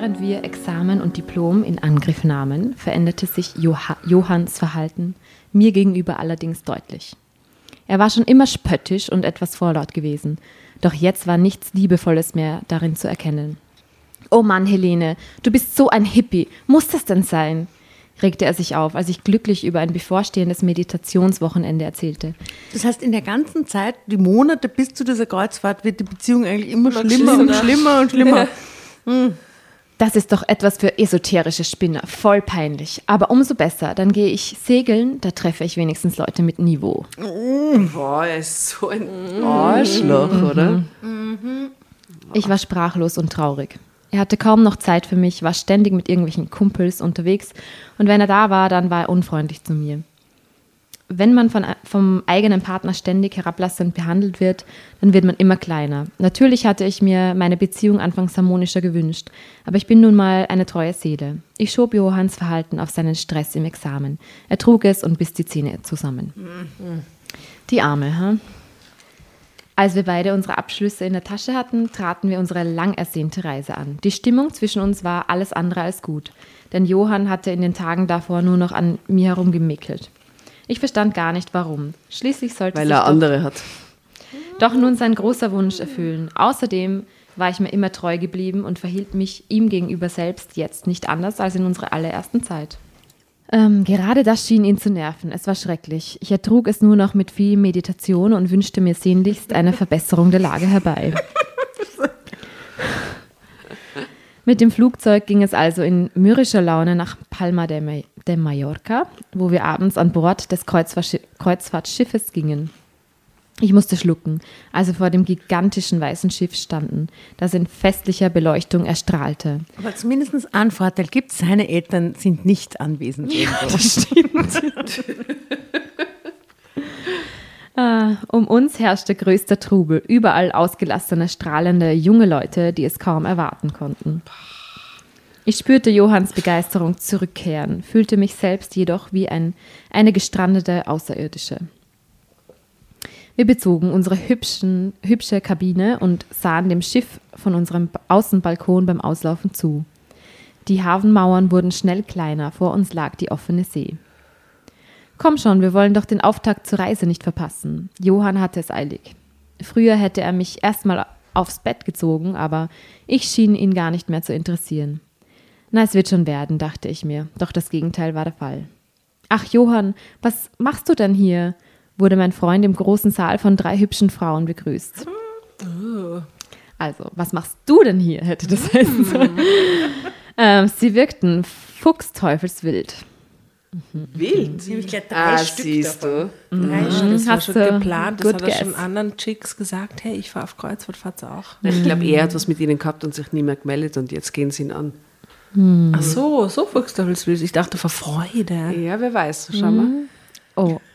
Während wir Examen und Diplom in Angriff nahmen, veränderte sich Joha Johanns Verhalten mir gegenüber allerdings deutlich. Er war schon immer spöttisch und etwas vorlaut gewesen, doch jetzt war nichts Liebevolles mehr darin zu erkennen. Oh Mann, Helene, du bist so ein Hippie. Muss das denn sein? regte er sich auf, als ich glücklich über ein bevorstehendes Meditationswochenende erzählte. Das heißt, in der ganzen Zeit, die Monate bis zu dieser Kreuzfahrt, wird die Beziehung eigentlich immer, Immer schlimmer und schlimmer. schlimmer und schlimmer. Das ist doch etwas für esoterische Spinner, voll peinlich. Aber umso besser, dann gehe ich segeln, da treffe ich wenigstens Leute mit Niveau. Boah, er ist so ein Arschloch, oder? Ich war sprachlos und traurig. Er hatte kaum noch Zeit für mich, war ständig mit irgendwelchen Kumpels unterwegs und wenn er da war, dann war er unfreundlich zu mir. Wenn man von, vom eigenen Partner ständig herablassend behandelt wird, dann wird man immer kleiner. Natürlich hatte ich mir meine Beziehung anfangs harmonischer gewünscht, aber ich bin nun mal eine treue Seele. Ich schob Johanns Verhalten auf seinen Stress im Examen. Er trug es und biss die Zähne zusammen. Die Arme, hm? Als wir beide unsere Abschlüsse in der Tasche hatten, traten wir unsere lang ersehnte Reise an. Die Stimmung zwischen uns war alles andere als gut, denn Johann hatte in den Tagen davor nur noch an mir herumgemäkelt. Ich verstand gar nicht warum. Schließlich sollte Weil sich er doch, andere hat. doch nun sein großer Wunsch erfüllen. Außerdem war ich mir immer treu geblieben und verhielt mich ihm gegenüber selbst jetzt nicht anders als in unserer allerersten Zeit. Ähm, gerade das schien ihn zu nerven. Es war schrecklich. Ich ertrug es nur noch mit viel Meditation und wünschte mir sehnlichst eine Verbesserung der Lage herbei. Mit dem Flugzeug ging es also in mürrischer Laune nach Palma de, de Mallorca, wo wir abends an Bord des Kreuzfahrtschi Kreuzfahrtschiffes gingen. Ich musste schlucken, als wir vor dem gigantischen weißen Schiff standen, das in festlicher Beleuchtung erstrahlte. Aber zumindest einen Vorteil gibt seine Eltern sind nicht anwesend. irgendwo. Das stimmt. Ah, um uns herrschte größter Trubel, überall ausgelassene, strahlende junge Leute, die es kaum erwarten konnten. Ich spürte Johanns Begeisterung zurückkehren, fühlte mich selbst jedoch wie ein, eine gestrandete Außerirdische. Wir bezogen unsere hübschen, hübsche Kabine und sahen dem Schiff von unserem Außenbalkon beim Auslaufen zu. Die Hafenmauern wurden schnell kleiner, vor uns lag die offene See. Komm schon, wir wollen doch den Auftakt zur Reise nicht verpassen. Johann hatte es eilig. Früher hätte er mich erstmal aufs Bett gezogen, aber ich schien ihn gar nicht mehr zu interessieren. Na, es wird schon werden, dachte ich mir, doch das Gegenteil war der Fall. Ach, Johann, was machst du denn hier? wurde mein Freund im großen Saal von drei hübschen Frauen begrüßt. Also, was machst du denn hier? hätte das heißen sollen. ähm, sie wirkten fuchsteufelswild. Wild. Nämlich gleich drei Ah, Stück siehst davon. du. Drei Das Stück. war Hast schon du geplant, das hat er schon anderen Chicks gesagt, hey, ich fahre auf Kreuzfahrt, fahrt auch. Ich glaube, er hat was mit ihnen gehabt und sich nie mehr gemeldet und jetzt gehen sie ihn an. Ach so, so Fuchsteufelswild. Ich dachte vor Freude. Ja, wer weiß. Schau mal. Oh.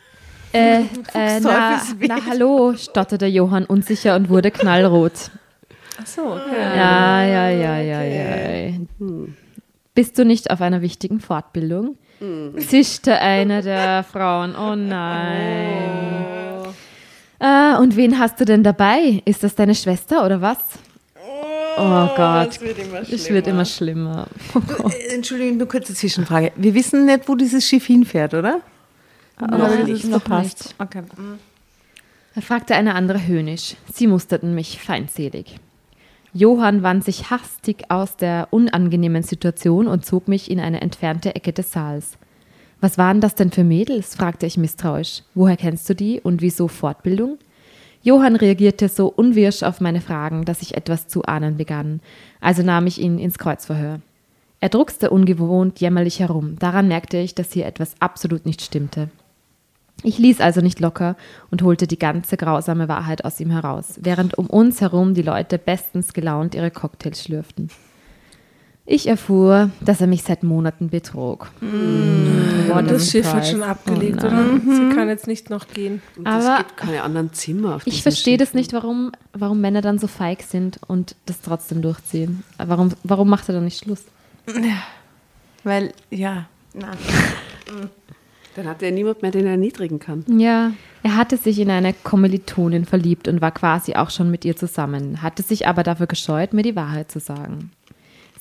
Äh, äh, na, na hallo, stotterte Johann unsicher und wurde knallrot. Ach so, okay. Ja, ja, ja, ja, ja. Bist du nicht auf einer wichtigen Fortbildung? Zischte eine der Frauen. Oh nein. Ah, und wen hast du denn dabei? Ist das deine Schwester oder was? Oh Gott. Es wird immer Es wird immer schlimmer. Äh, Entschuldigung, nur kurze Zwischenfrage. Wir wissen nicht, wo dieses Schiff hinfährt, oder? Nein, das ist noch verpasst. nicht. Okay. Da fragte eine andere höhnisch. Sie musterten mich feindselig. Johann wand sich hastig aus der unangenehmen Situation und zog mich in eine entfernte Ecke des Saals. Was waren das denn für Mädels? fragte ich misstrauisch. Woher kennst du die und wieso Fortbildung? Johann reagierte so unwirsch auf meine Fragen, dass ich etwas zu ahnen begann. Also nahm ich ihn ins Kreuzverhör. Er druckste ungewohnt jämmerlich herum. Daran merkte ich, dass hier etwas absolut nicht stimmte. Ich ließ also nicht locker und holte die ganze grausame Wahrheit aus ihm heraus, während um uns herum die Leute bestens gelaunt ihre Cocktails schlürften. Ich erfuhr, dass er mich seit Monaten betrog. What a Das Schiff hat surprise. schon abgelegt, Oh oder? Sie kann jetzt nicht noch gehen. Und Aber- es gibt keine anderen Zimmer auf Ich verstehe das nicht, warum, warum Männer dann so feig sind und das trotzdem durchziehen. Warum, warum macht er dann nicht Schluss? Weil, ja. Na. Dann hat er niemand mehr, den er erniedrigen kann. Ja, er hatte sich in eine Kommilitonin verliebt und war quasi auch schon mit ihr zusammen, hatte sich aber dafür gescheut, mir die Wahrheit zu sagen.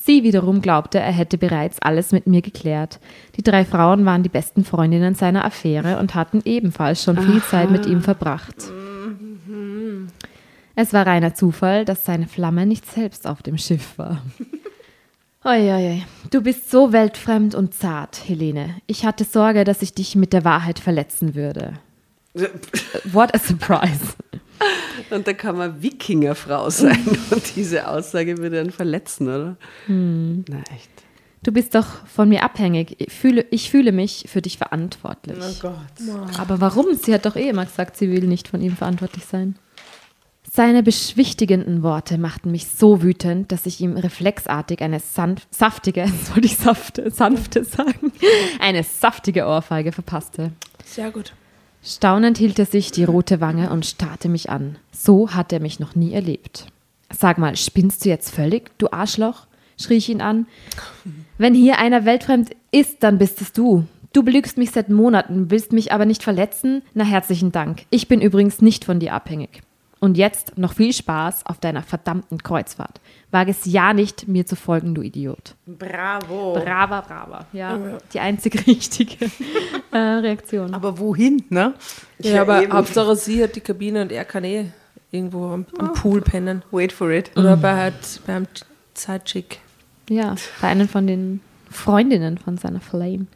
Sie wiederum glaubte, er hätte bereits alles mit mir geklärt. Die drei Frauen waren die besten Freundinnen seiner Affäre und hatten ebenfalls schon viel Zeit mit ihm verbracht. Es war reiner Zufall, dass seine Flamme nicht selbst auf dem Schiff war. Uiuiui. Du bist so weltfremd und zart, Helene. Ich hatte Sorge, dass ich dich mit der Wahrheit verletzen würde. What a surprise. Und da kann man Wikingerfrau sein und diese Aussage würde dann verletzen, oder? Hm. Na echt. Du bist doch von mir abhängig. Ich fühle, ich fühle mich für dich verantwortlich. Oh Gott. Aber warum? Sie hat doch eh immer gesagt, sie will nicht von ihm verantwortlich sein. Seine beschwichtigenden Worte machten mich so wütend, dass ich ihm reflexartig eine sanf saftige, wollte ich safte, sanfte sagen, eine saftige Ohrfeige verpasste. Sehr gut. Staunend hielt er sich die rote Wange und starrte mich an. So hat er mich noch nie erlebt. Sag mal, spinnst du jetzt völlig, du Arschloch? schrie ich ihn an. Wenn hier einer weltfremd ist, dann bist es du. Du belügst mich seit Monaten, willst mich aber nicht verletzen? Na herzlichen Dank. Ich bin übrigens nicht von dir abhängig. Und jetzt noch viel Spaß auf deiner verdammten Kreuzfahrt. Wage es ja nicht, mir zu folgen, du Idiot. Bravo. Brava, brava. Ja, die einzig richtige äh, Reaktion. Aber wohin, ne? Ja, aber Hauptsache sie hat die Kabine und er kann eh irgendwo am, am Pool pennen. Wait for it. Oder bei halt beim Zeitchick. Ja, bei einer von den Freundinnen von seiner Flame.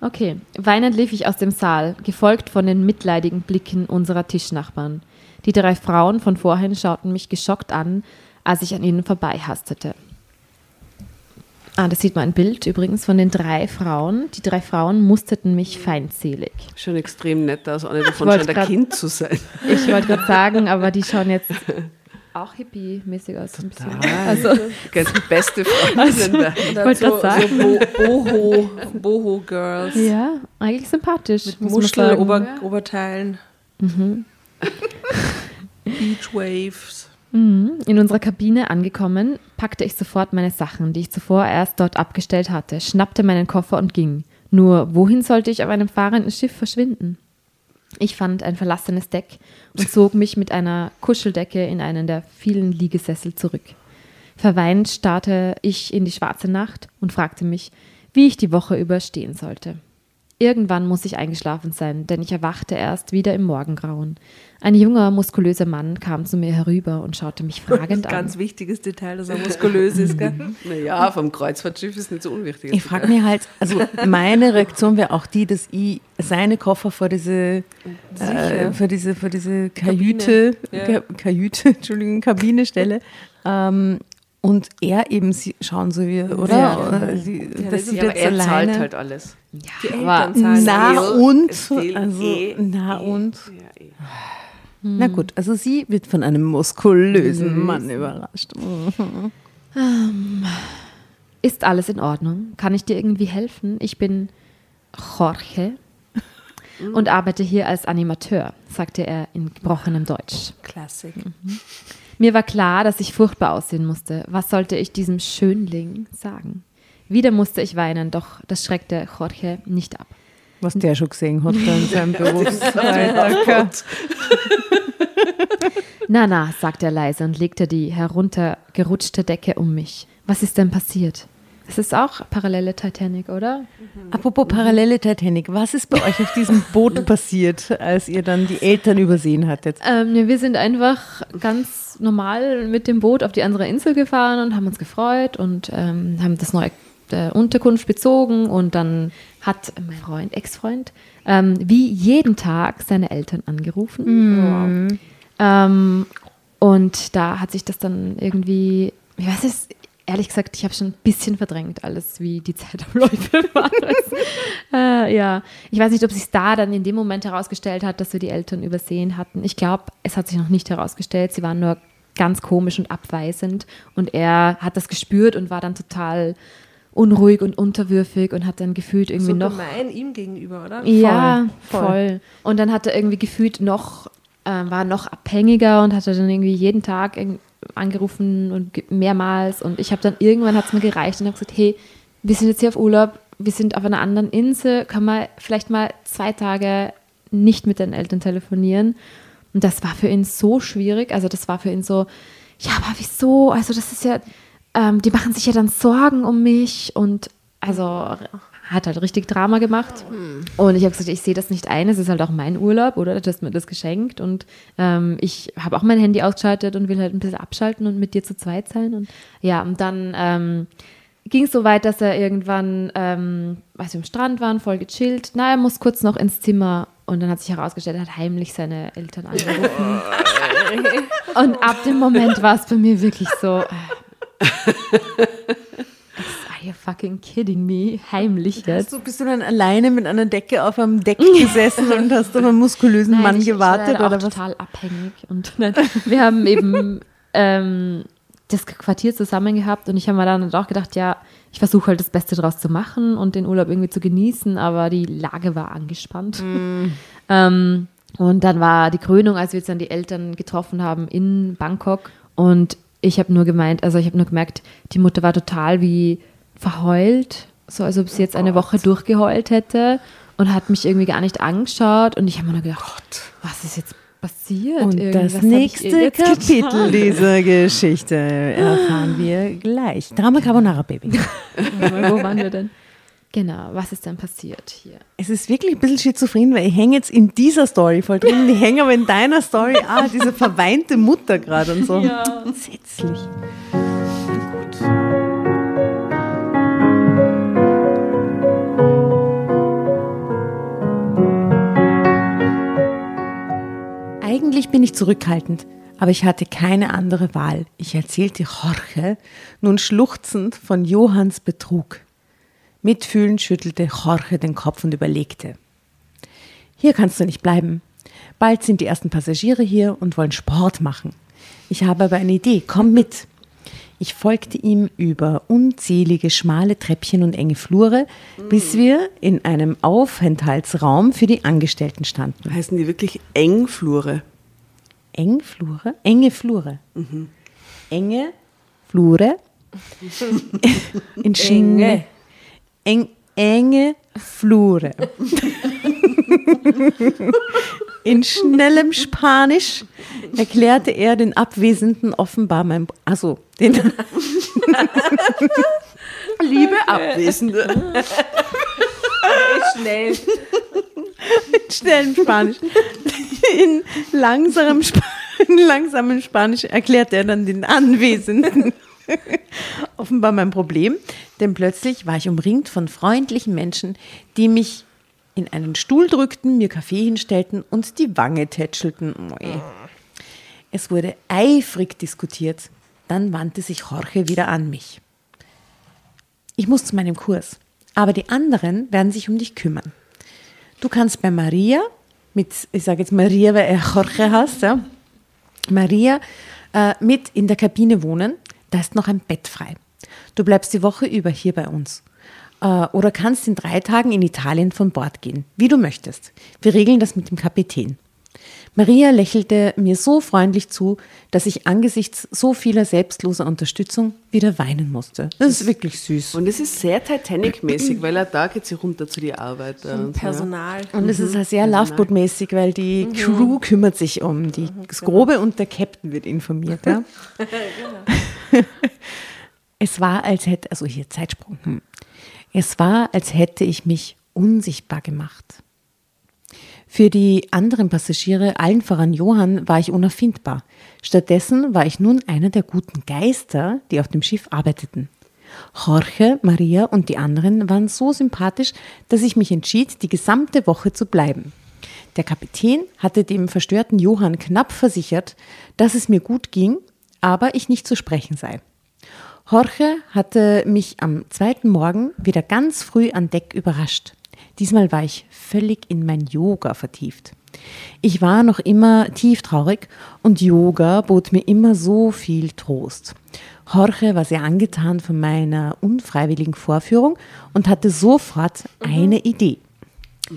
Okay, weinend lief ich aus dem Saal, gefolgt von den mitleidigen Blicken unserer Tischnachbarn. Die drei Frauen von vorhin schauten mich geschockt an, als ich an ihnen vorbeihastete. Ah, da sieht man ein Bild übrigens von den drei Frauen. Die drei Frauen musterten mich feindselig. Schon extrem nett aus, ohne davon der grad- Kind zu sein. Ich wollte gerade sagen, aber die schauen jetzt auch hippie-mäßig aus. Ein bisschen. Also, Ganz beste Freundin da. ich wollte so, gerade sagen. so Bo Boho, Boho Girls. Ja, eigentlich sympathisch. Mit Muschel. Ober, Oberteilen. Beach Waves. Mhm. In unserer Kabine angekommen, packte ich sofort meine Sachen, die ich zuvor erst dort abgestellt hatte, schnappte meinen Koffer und ging. Nur, wohin sollte ich auf einem fahrenden Schiff verschwinden? Ich fand ein verlassenes Deck und zog mich mit einer Kuscheldecke in einen der vielen Liegesessel zurück. Verweint starrte ich in die schwarze Nacht und fragte mich, wie ich die Woche überstehen sollte. Irgendwann muss ich eingeschlafen sein, denn ich erwachte erst wieder im Morgengrauen. Ein junger, muskulöser Mann kam zu mir herüber und schaute mich fragend an. Ganz wichtiges Detail, dass er muskulös ist. Gell? Naja, vom Kreuzfahrtschiff ist nicht so unwichtig. Ich frage mich halt, also meine Reaktion wäre auch die, dass ich seine Koffer vor diese, äh, vor diese, vor diese Kajüte, Kabine, ja. Ka Kajüte, Entschuldigung, Kabine stelle. Ähm, und er eben sie schauen so wie, oder? Ja. Sie, das dass ist sie ja, aber jetzt er zahlt alleine. halt alles. Die aber Eltern zahlen na und, fehlt also, eh, na eh. und. Ja, eh. Na gut, also sie wird von einem muskulösen Mann überrascht. Ist alles in Ordnung? Kann ich dir irgendwie helfen? Ich bin Jorge und arbeite hier als Animateur, sagte er in gebrochenem Deutsch. Klassik. Mir war klar, dass ich furchtbar aussehen musste. Was sollte ich diesem Schönling sagen? Wieder musste ich weinen, doch das schreckte Jorge nicht ab. Was der schon gesehen hat in seinem Berufsalltag. Na, na, sagte er leise und legte die heruntergerutschte Decke um mich. Was ist denn passiert? Es ist auch parallele Titanic, oder? Apropos parallele Titanic, was ist bei euch auf diesem Boot passiert, als ihr dann die Eltern übersehen hattet? Ähm, ja, wir sind einfach ganz normal mit dem Boot auf die andere Insel gefahren und haben uns gefreut und ähm, haben das neue äh, Unterkunft bezogen und dann hat mein Freund, Ex-Freund, ähm, wie jeden Tag seine Eltern angerufen. Ähm, und da hat sich das dann irgendwie, ich weiß es, ehrlich gesagt, ich habe schon ein bisschen verdrängt alles, wie die Zeitabläufe waren. äh, ja, ich weiß nicht, ob sich da dann in dem Moment herausgestellt hat, dass wir die Eltern übersehen hatten. Ich glaube, es hat sich noch nicht herausgestellt. Sie waren nur ganz komisch und abweisend und er hat das gespürt und war dann total unruhig und unterwürfig und hat dann gefühlt irgendwie So noch gemein ihm gegenüber, oder? ja, voll. voll. Und dann hat er irgendwie gefühlt noch, äh, war noch abhängiger und hatte dann irgendwie jeden Tag irg- angerufen und mehrmals. Und ich habe dann irgendwann hat es mir gereicht und habe gesagt, hey, wir sind jetzt hier auf Urlaub, wir sind auf einer anderen Insel, kann man vielleicht mal zwei Tage nicht mit den Eltern telefonieren. Und das war für ihn so schwierig. Also das war für ihn so, ja, aber wieso? Also das ist ja, ähm, die machen sich ja dann Sorgen um mich und also hat halt richtig Drama gemacht. Und ich habe gesagt, ich sehe das nicht ein, es ist halt auch mein Urlaub, oder? Du hast mir das geschenkt und ähm, ich habe auch mein Handy ausgeschaltet und will halt ein bisschen abschalten und mit dir zu zweit sein. Und ja, und dann ähm, ging es so weit, dass er irgendwann, ähm, als wir am Strand waren, voll gechillt, na, er muss kurz noch ins Zimmer und dann hat sich herausgestellt, er hat heimlich seine Eltern angerufen. und ab dem Moment war es bei mir wirklich so. Äh, you fucking kidding me? Heimlich jetzt. So bist du dann alleine mit einer Decke auf einem Deck gesessen und hast auf einen muskulösen Nein, Mann ich, gewartet ich war oder auch was? total abhängig. Und wir haben eben ähm, das Quartier zusammen gehabt und ich habe mir dann auch gedacht, ja, ich versuche halt das Beste draus zu machen und den Urlaub irgendwie zu genießen, aber die Lage war angespannt. Ähm, und dann war die Krönung, als wir jetzt dann die Eltern getroffen haben in Bangkok und ich habe nur gemeint, also ich habe nur gemerkt, die Mutter war total wie verheult, so als ob sie jetzt eine Woche durchgeheult hätte und hat mich irgendwie gar nicht angeschaut und ich habe mir nur gedacht, was ist jetzt passiert? Und Irgendwie, das nächste Kapitel getan? dieser Geschichte erfahren wir gleich. Drama Carbonara Baby. Wo waren wir denn? Genau, was ist denn passiert hier? Es ist wirklich ein bisschen schizophren, weil ich hänge jetzt in dieser Story voll drin und ich hänge aber in deiner Story, ah, diese verweinte Mutter gerade und so. Entsetzlich. Eigentlich bin ich zurückhaltend, aber ich hatte keine andere Wahl. Ich erzählte Jorge nun schluchzend von Johanns Betrug. Mitfühlend schüttelte Jorge den Kopf und überlegte. Hier kannst du nicht bleiben. Bald sind die ersten Passagiere hier und wollen Sport machen. Ich habe aber eine Idee, komm mit. Ich folgte ihm über unzählige schmale Treppchen und enge Flure, bis wir in einem Aufenthaltsraum für die Angestellten standen. Heißen die wirklich Engflure? Engflure? Enge Flure. Enge Flure. In Schnee. Eng, enge Flure. In schnellem Spanisch erklärte er den Abwesenden offenbar mein. Also, den. Liebe Abwesende. Schnell. in schnellem Spanisch. In langsamem, Sp in langsamem Spanisch erklärte er dann den Anwesenden offenbar mein Problem, denn plötzlich war ich umringt von freundlichen Menschen, die mich in einen Stuhl drückten, mir Kaffee hinstellten und die Wange tätschelten. Es wurde eifrig diskutiert. Dann wandte sich Jorge wieder an mich. Ich muss zu meinem Kurs, aber die anderen werden sich um dich kümmern. Du kannst bei Maria, mit, ich sage jetzt Maria, weil er Jorge heißt, ja, Maria, äh, mit in der Kabine wohnen. Da ist noch ein Bett frei. Du bleibst die Woche über hier bei uns. Äh, oder kannst in drei Tagen in Italien von Bord gehen, wie du möchtest. Wir regeln das mit dem Kapitän. Maria lächelte mir so freundlich zu, dass ich angesichts so vieler selbstloser Unterstützung wieder weinen musste. Das ist wirklich süß. Und es ist sehr Titanic-mäßig, weil er da geht sie runter zu die Arbeit. und so, ja. Personal. Und es ist halt sehr Loveboat-mäßig, weil die Crew kümmert sich um die, das Grobe und der Captain wird informiert. Ja? es war, als hätte, also hier Zeitsprung. Hm. Es war, als hätte ich mich unsichtbar gemacht. Für die anderen Passagiere, allen voran Johann, war ich unerfindbar. Stattdessen war ich nun einer der guten Geister, die auf dem Schiff arbeiteten. Jorge, Maria und die anderen waren so sympathisch, dass ich mich entschied, die gesamte Woche zu bleiben. Der Kapitän hatte dem verstörten Johann knapp versichert, dass es mir gut ging, aber ich nicht zu sprechen sei. Jorge hatte mich am zweiten Morgen wieder ganz früh an Deck überrascht. Diesmal war ich völlig in mein Yoga vertieft. Ich war noch immer tief traurig und Yoga bot mir immer so viel Trost. Jorge war sehr angetan von meiner unfreiwilligen Vorführung und hatte sofort eine Idee.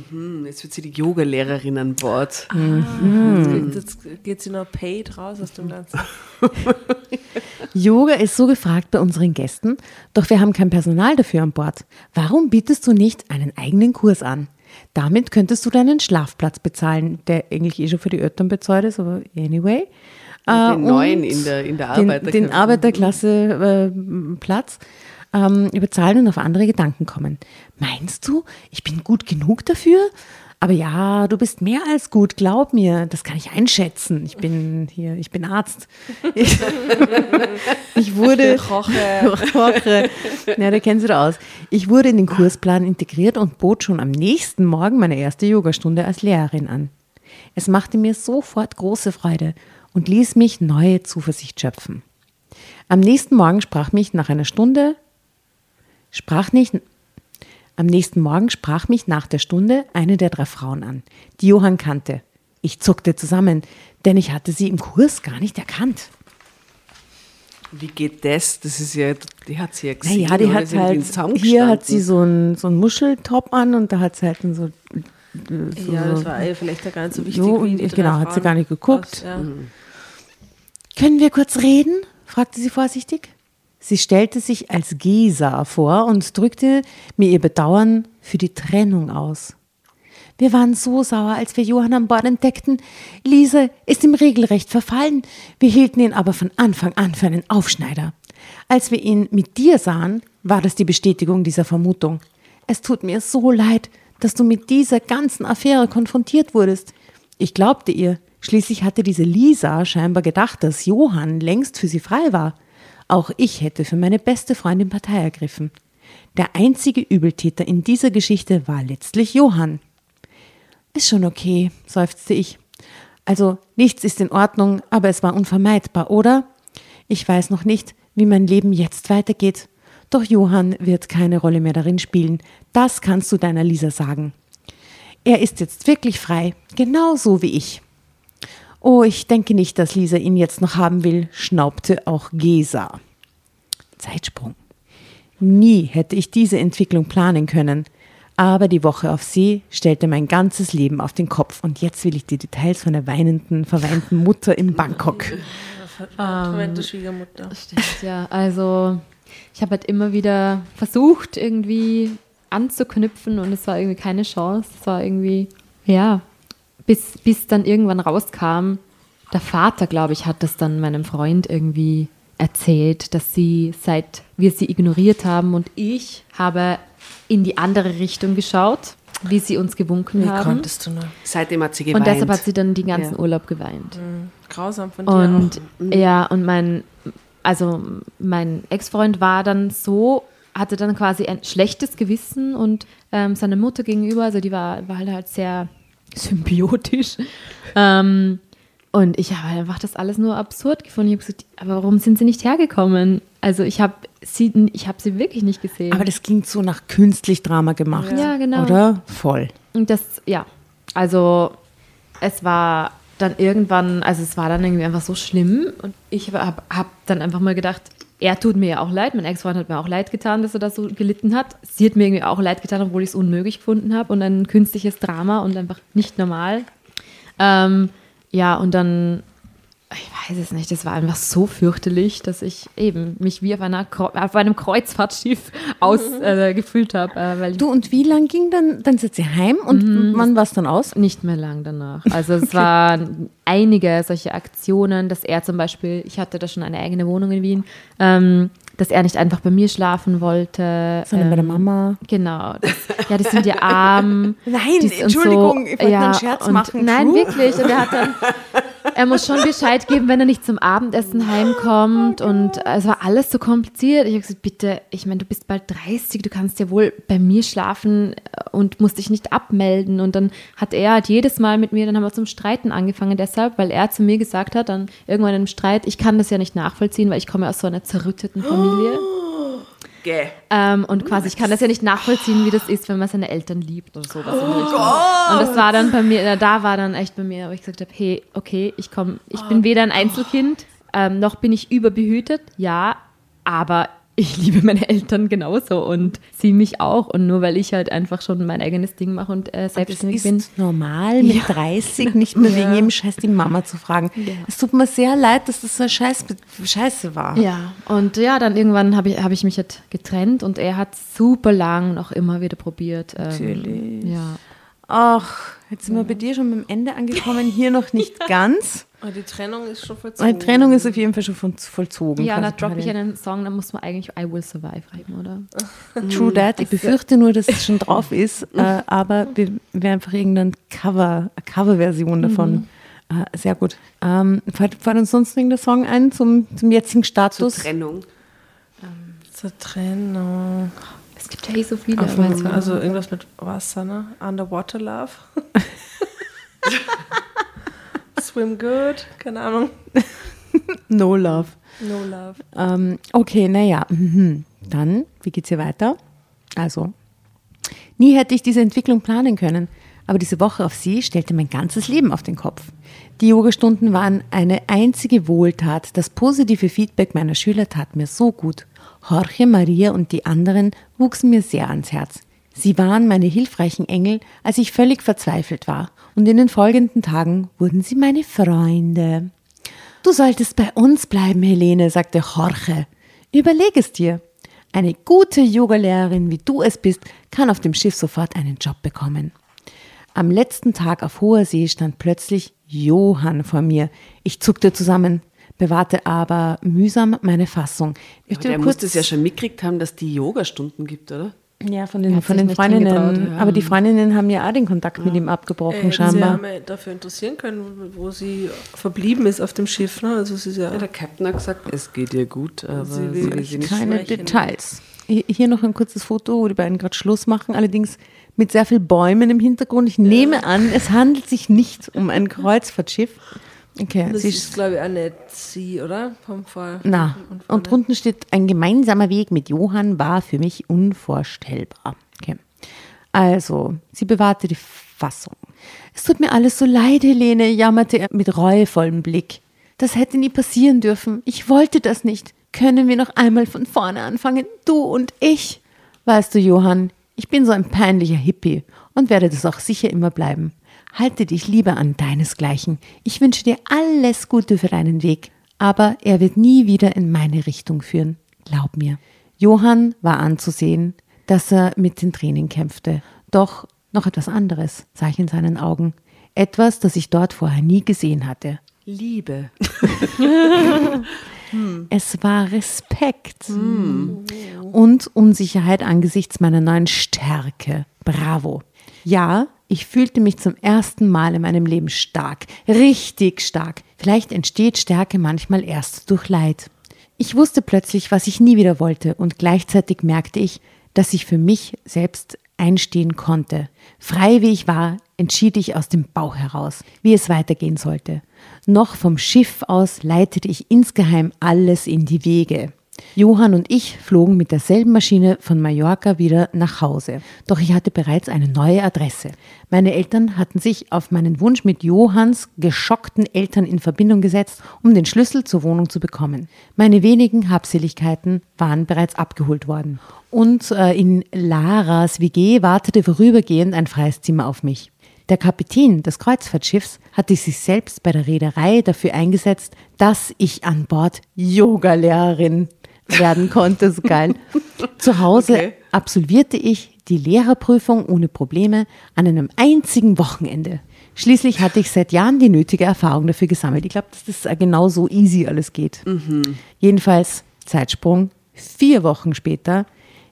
Hm, Jetzt wird sie die Yoga-Lehrerin an Bord. Jetzt, jetzt geht sie noch paid raus aus dem Ganzen. Yoga ist so gefragt bei unseren Gästen, doch wir haben kein Personal dafür an Bord. Warum bietest du nicht einen eigenen Kurs an? Damit könntest du deinen Schlafplatz bezahlen, der eigentlich eh schon für die Eltern bezahlt ist, aber anyway. Äh, den neuen in der, in der Arbeiterklasse. Den, den Arbeiterklasse äh, Platz ähm, über Zahlen und auf andere Gedanken kommen. Meinst du, ich bin gut genug dafür? Aber ja, du bist mehr als gut, glaub mir, das kann ich einschätzen. Ich bin hier, ich bin Arzt. Ich, ich wurde. Koche. Ja, da kennen Sie da aus. Ich wurde in den Kursplan integriert und bot schon am nächsten Morgen meine erste Yogastunde als Lehrerin an. Es machte mir sofort große Freude und ließ mich neue Zuversicht schöpfen. Am nächsten Morgen sprach mich nach einer Stunde, sprach nicht, am nächsten Morgen sprach mich nach der Stunde eine der drei Frauen an, die Johann kannte. Ich zuckte zusammen, denn ich hatte sie im Kurs gar nicht erkannt. Wie geht das? Das ist ja, die hat sie ja gesehen. Naja, die hat halt, hier hat sie so einen so Muscheltop an und da hat sie halt so, so ja, das war vielleicht ja gar nicht so wichtig. Jo, wie die genau, hat sie gar nicht geguckt. Aus, ja. mhm. Können wir kurz reden? fragte sie vorsichtig. Sie stellte sich als Gesa vor und drückte mir ihr Bedauern für die Trennung aus. Wir waren so sauer, als wir Johann an Bord entdeckten. Lisa ist im Regelrecht verfallen. Wir hielten ihn aber von Anfang an für einen Aufschneider. Als wir ihn mit dir sahen, war das die Bestätigung dieser Vermutung. Es tut mir so leid, dass du mit dieser ganzen Affäre konfrontiert wurdest. Ich glaubte ihr. Schließlich hatte diese Lisa scheinbar gedacht, dass Johann längst für sie frei war. Auch ich hätte für meine beste Freundin Partei ergriffen. Der einzige Übeltäter in dieser Geschichte war letztlich Johann. Ist schon okay, seufzte ich. Also nichts ist in Ordnung, aber es war unvermeidbar, oder? Ich weiß noch nicht, wie mein Leben jetzt weitergeht. Doch Johann wird keine Rolle mehr darin spielen. Das kannst du deiner Lisa sagen. Er ist jetzt wirklich frei, genauso wie ich. Oh, ich denke nicht, dass Lisa ihn jetzt noch haben will, schnaubte auch Gesa. Zeitsprung. Nie hätte ich diese Entwicklung planen können. Aber die Woche auf See stellte mein ganzes Leben auf den Kopf und jetzt will ich die Details von der weinenden, verweinten Mutter in Bangkok. Verweinte Schwiegermutter. Stimmt, ja. Also ich habe halt immer wieder versucht, irgendwie anzuknüpfen und es war irgendwie keine Chance. Es war irgendwie, ja, bis, bis dann irgendwann rauskam, der Vater, glaube ich, hat das dann meinem Freund irgendwie erzählt, dass sie, seit wir sie ignoriert haben und ich habe in die andere Richtung geschaut, wie sie uns gewunken wie haben. konntest du nur? Seitdem hat sie geweint. Und deshalb hat sie dann den ganzen ja. Urlaub geweint. Mhm. Grausam von dir. Und mhm. ja, und mein, also mein Ex-Freund war dann so, hatte dann quasi ein schlechtes Gewissen und ähm, seiner Mutter gegenüber, also die war, war halt sehr symbiotisch. Ähm, und ich habe einfach das alles nur absurd gefunden. Ich habe gesagt, aber warum sind sie nicht hergekommen? Also ich habe sie, ich habe sie wirklich nicht gesehen. Aber das klingt so nach künstlich Drama gemacht. Ja, genau. Oder? Voll. Und das, ja, also es war dann irgendwann, also es war dann irgendwie einfach so schlimm und ich habe hab dann einfach mal gedacht, er tut mir ja auch leid. Mein Ex-Freund hat mir auch leid getan, dass er das so gelitten hat. Sie hat mir irgendwie auch leid getan, obwohl ich es unmöglich gefunden habe und ein künstliches Drama und einfach nicht normal. Ähm, ja, und dann, ich weiß es nicht, das war einfach so fürchterlich, dass ich eben mich wie auf, einer, auf einem Kreuzfahrtschiff ausgefühlt mhm. äh, habe. du, und wie lang ging dann, dann sind sie heim und mhm. wann war es dann aus? Nicht mehr lang danach. Also es okay. waren einige solche Aktionen, dass er zum Beispiel, ich hatte da schon eine eigene Wohnung in Wien, ähm, dass er nicht einfach bei mir schlafen wollte. Sondern ähm, bei der ähm, Mama. Genau. Das, ja, die sind ja arm. Nein, Entschuldigung, so, ich wollte ja, einen Scherz machen. Nein, wirklich. Und er hat dann, er muss schon Bescheid geben, wenn er nicht zum Abendessen heimkommt. Und es war alles so kompliziert. Ich habe gesagt, bitte, ich meine, du bist bald 30, du kannst ja wohl bei mir schlafen und musst dich nicht abmelden. Und dann hat er halt jedes Mal mit mir, dann haben wir zum Streiten angefangen deshalb, weil er zu mir gesagt hat, dann irgendwann im Streit, ich kann das ja nicht nachvollziehen, weil ich komme aus so einer zerrütteten Familie. Okay. Ähm, und quasi, ich kann das ja nicht nachvollziehen, wie das ist, wenn man seine Eltern liebt oder sowas. Oh und das war dann bei mir, da war dann echt bei mir, wo ich gesagt habe, hey, okay, ich komme, ich bin weder ein Einzelkind, ähm, noch bin ich überbehütet, ja, aber ich liebe meine Eltern genauso und sie mich auch. Und nur weil ich halt einfach schon mein eigenes Ding mache und äh, selbstständig bin. Es ist normal, mit ja. 30 nicht mehr ja. wegen jedem Scheiß die Mama zu fragen. Ja. Es tut mir sehr leid, dass das so Scheiß, Scheiße war. Ja, und ja, dann irgendwann habe ich, hab ich mich halt getrennt und er hat super lang noch immer wieder probiert. Ähm, Natürlich. Ja. Ach, jetzt sind wir bei dir schon beim Ende angekommen, hier noch nicht ganz. Aber die Trennung ist schon vollzogen. Die Trennung ist auf jeden Fall schon vollzogen. Ja, da droppe ich einen Song, dann muss man eigentlich I Will Survive reiben, oder? True that. Ich befürchte nur, dass es schon drauf ist, äh, aber wir werden einfach irgendeine Cover, Coverversion davon. Mhm. Äh, sehr gut. Ähm, fällt, fällt uns sonst irgendein Song ein zum, zum jetzigen Status? Zur Trennung. Zur Trennung. Es gibt ja eh so viele. Dem, also irgendwas mit Wasser, ne? Underwater Love. Swim Good, keine Ahnung. no Love. No Love. Ähm, okay, naja. Mhm. Dann, wie geht's hier weiter? Also, nie hätte ich diese Entwicklung planen können, aber diese Woche auf Sie stellte mein ganzes Leben auf den Kopf. Die Yogastunden waren eine einzige Wohltat. Das positive Feedback meiner Schüler tat mir so gut. Jorge, Maria und die anderen wuchsen mir sehr ans Herz. Sie waren meine hilfreichen Engel, als ich völlig verzweifelt war, und in den folgenden Tagen wurden sie meine Freunde. Du solltest bei uns bleiben, Helene, sagte Jorge. Überleg es dir. Eine gute Yogalehrerin, wie du es bist, kann auf dem Schiff sofort einen Job bekommen. Am letzten Tag auf hoher See stand plötzlich Johann vor mir. Ich zuckte zusammen bewahrte aber mühsam meine Fassung. Ich ja, der muss das ja schon mitgekriegt haben, dass die Yogastunden gibt, oder? Ja, von den, von den Freundinnen. Ja. Aber die Freundinnen haben ja auch den Kontakt ja. mit ihm abgebrochen, äh, scheinbar. Sie haben ja dafür interessieren können, wo sie verblieben ist auf dem Schiff. Ne? Also sie ist ja, ja der Captain hat gesagt, es geht ihr gut, aber sie will, sie will sie nicht keine sprechen. Details. Hier noch ein kurzes Foto, wo die beiden gerade Schluss machen, allerdings mit sehr vielen Bäumen im Hintergrund. Ich nehme an, es handelt sich nicht um ein Kreuzfahrtschiff. Okay, das ist, glaube ich, auch nicht sie, oder? Vom Fall. Na, und, und drunten steht, ein gemeinsamer Weg mit Johann war für mich unvorstellbar. Okay. Also, sie bewahrte die Fassung. Es tut mir alles so leid, Helene, jammerte er mit reuevollem Blick. Das hätte nie passieren dürfen. Ich wollte das nicht. Können wir noch einmal von vorne anfangen? Du und ich. Weißt du, Johann, ich bin so ein peinlicher Hippie und werde das auch sicher immer bleiben. Halte dich lieber an deinesgleichen. Ich wünsche dir alles Gute für deinen Weg, aber er wird nie wieder in meine Richtung führen. Glaub mir. Johann war anzusehen, dass er mit den Tränen kämpfte. Doch noch etwas anderes sah ich in seinen Augen. Etwas, das ich dort vorher nie gesehen hatte. Liebe. Es war Respekt hm. und Unsicherheit angesichts meiner neuen Stärke. Bravo. Ja, ich fühlte mich zum ersten Mal in meinem Leben stark, richtig stark. Vielleicht entsteht Stärke manchmal erst durch Leid. Ich wusste plötzlich, was ich nie wieder wollte und gleichzeitig merkte ich, dass ich für mich selbst einstehen konnte. Frei wie ich war, entschied ich aus dem Bauch heraus, wie es weitergehen sollte. Noch vom Schiff aus leitete ich insgeheim alles in die Wege. Johann und ich flogen mit derselben Maschine von Mallorca wieder nach Hause. Doch ich hatte bereits eine neue Adresse. Meine Eltern hatten sich auf meinen Wunsch mit Johanns geschockten Eltern in Verbindung gesetzt, um den Schlüssel zur Wohnung zu bekommen. Meine wenigen Habseligkeiten waren bereits abgeholt worden. Und äh, in Laras WG wartete vorübergehend ein freies Zimmer auf mich. Der Kapitän des Kreuzfahrtschiffs hatte sich selbst bei der Reederei dafür eingesetzt, dass ich an Bord Yogalehrerin werden konnte. So geil. Zu Hause okay. absolvierte ich die Lehrerprüfung ohne Probleme an einem einzigen Wochenende. Schließlich hatte ich seit Jahren die nötige Erfahrung dafür gesammelt. Ich glaube, dass das genau so easy alles geht. Mhm. Jedenfalls, Zeitsprung, vier Wochen später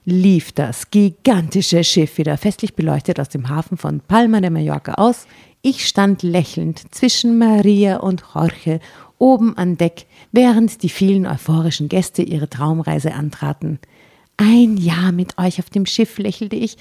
lief das gigantische Schiff wieder festlich beleuchtet aus dem Hafen von Palma de Mallorca aus. Ich stand lächelnd zwischen Maria und Jorge oben an Deck, während die vielen euphorischen Gäste ihre Traumreise antraten. Ein Jahr mit euch auf dem Schiff, lächelte ich.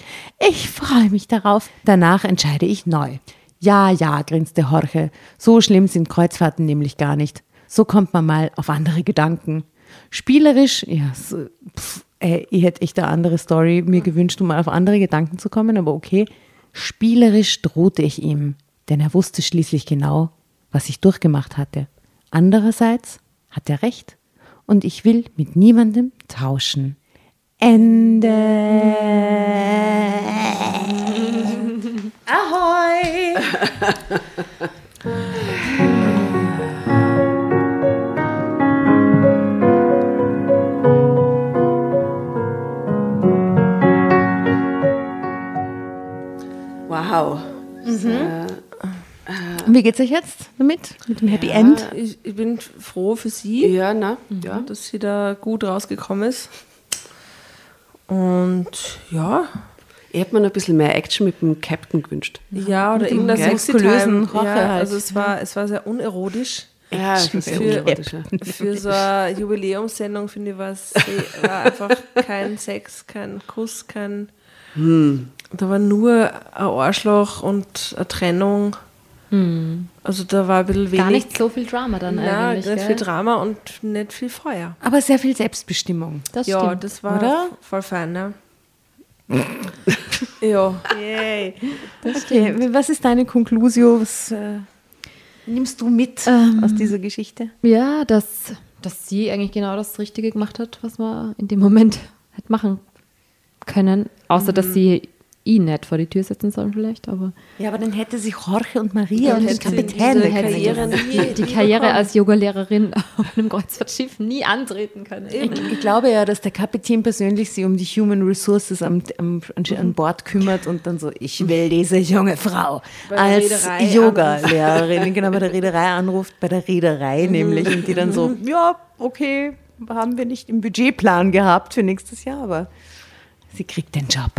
Ich freue mich darauf. Danach entscheide ich neu. Ja, ja, grinste Jorge. So schlimm sind Kreuzfahrten nämlich gar nicht. So kommt man mal auf andere Gedanken. Spielerisch, ja, so, pff, ey, ich hätte echt eine andere Story mir gewünscht, um mal auf andere Gedanken zu kommen, aber okay. Spielerisch drohte ich ihm, denn er wusste schließlich genau, was ich durchgemacht hatte. Andererseits hat er recht und ich will mit niemandem tauschen. Ende. Ahoi! wow. Mhm. Und wie geht's euch jetzt damit? Mit dem Happy End? Ich, ich bin froh für sie, Ja, na, ja. dass sie da gut rausgekommen ist. Und ja, Ich hätte mir noch ein bisschen mehr Action mit dem Captain gewünscht. ja, oder sexy muskulösen Ja, halt. also es war, es war sehr unerotisch. Ja, Für- ja. Für so eine Jubiläumssendung finde ich, war es war einfach kein Sex, kein Kuss, kein. Da war nur ein Arschloch und eine Trennung. Also da war ein bisschen wenig. Gar nicht so viel Drama dann na, eigentlich. nicht gell? viel Drama und nicht viel Feuer. Aber sehr viel Selbstbestimmung. Das ja, stimmt. das war Oder? voll fein, ne? ja. Yay. Okay, was ist deine Konklusio? Was äh, nimmst du mit Ähm. aus dieser Geschichte? Ja, dass, dass sie eigentlich genau das Richtige gemacht hat, was man in dem Moment hätte machen können. Außer, dass sie ihn nicht vor die Tür setzen sollen vielleicht, aber Ja, aber dann hätte sich Jorge und Maria und sie Kapitän hätten Karriere nie- die Karriere als Yogalehrerin auf einem Kreuzfahrtschiff nie antreten können. Ich glaube ja, dass der Kapitän persönlich sich um die Human Resources am, am, an, an Bord kümmert und dann so, ich will diese junge Frau als Yoga-Lehrerin, genau, bei der Reederei anruft, bei der Reederei nämlich, und die dann so, ja, okay, haben wir nicht im Budgetplan gehabt für nächstes Jahr, aber sie kriegt den Job.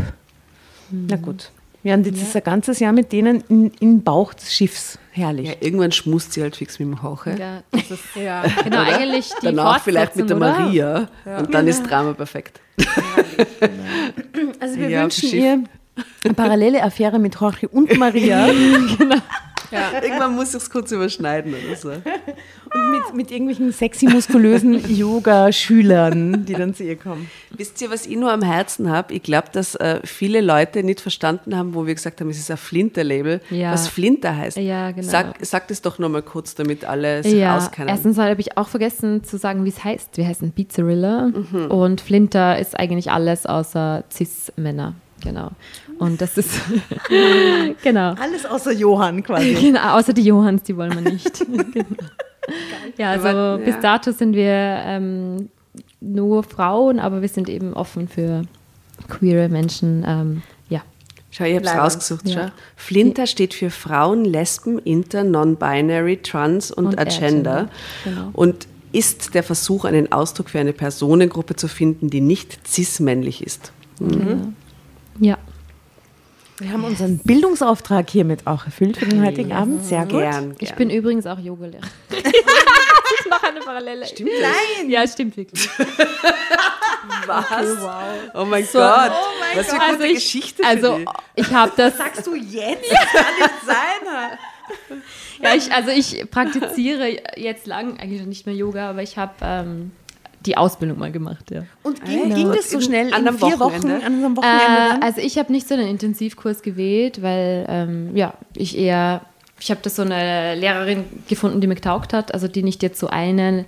Na gut. Ja, und jetzt ist ein ganzes Jahr mit denen in, in Bauch des Schiffs. Herrlich. Ja, irgendwann schmust sie halt fix mit dem Hoche. Ja, das ist Ja. genau eigentlich die Danach vielleicht mit der oder? Maria. Und dann ist Drama perfekt. Also wir Ja, wünschen ihr eine parallele Affäre mit Jorge und Maria. Irgendwann muss ich es kurz überschneiden oder so. Und mit, mit irgendwelchen sexy, muskulösen Yoga-Schülern, die dann zu ihr kommen. Wisst ihr, was ich nur am Herzen habe? Ich glaube, dass äh, viele Leute nicht verstanden haben, wo wir gesagt haben, es ist ein Flinter-Label, Ja. was Flinter heißt. Ja, genau. Sag, sag das doch nochmal kurz, damit alle sich Ja, auskennen. erstens habe ich auch vergessen zu sagen, wie es heißt. Wir heißen Pizzarilla Mhm. und Flinter ist eigentlich alles außer Cis-Männer. Genau. Und das ist, genau. Alles außer Johann quasi. genau. Außer die Johanns, die wollen wir nicht. genau. Ja, also Aber, bis ja. dato sind wir ähm, nur Frauen, aber wir sind eben offen für queere Menschen. Ähm, ja. Schau, ich habe es rausgesucht. Ja. Schau. Flinter steht für Frauen, Lesben, Inter, Non-Binary, Trans und, Und Agender. Genau. Und ist der Versuch, einen Ausdruck für eine Personengruppe zu finden, die nicht cis-männlich ist. Ja. Wir haben unseren Bildungsauftrag hiermit auch erfüllt für den heutigen Abend. Sehr gut. Gern, Ich gern. bin übrigens auch Yogalehrer. ich mache eine Parallele. Stimmt Nein! Ja, stimmt wirklich. Was? Oh mein Gott. Was für eine gute ich, Geschichte für also ich habe das, Sagst du jetzt? Das kann nicht sein. ja, ich, also ich praktiziere jetzt lang eigentlich schon nicht mehr Yoga, aber ich habe ähm, die Ausbildung mal gemacht, ja. Und ging, ging das so schnell An in einem vier Wochen, Wochenende? an einem Wochenende Äh, also ich habe nicht so einen Intensivkurs gewählt, weil ähm, ja, ich eher, ich habe da so eine Lehrerin gefunden, die mir getaugt hat, also die nicht jetzt so einen,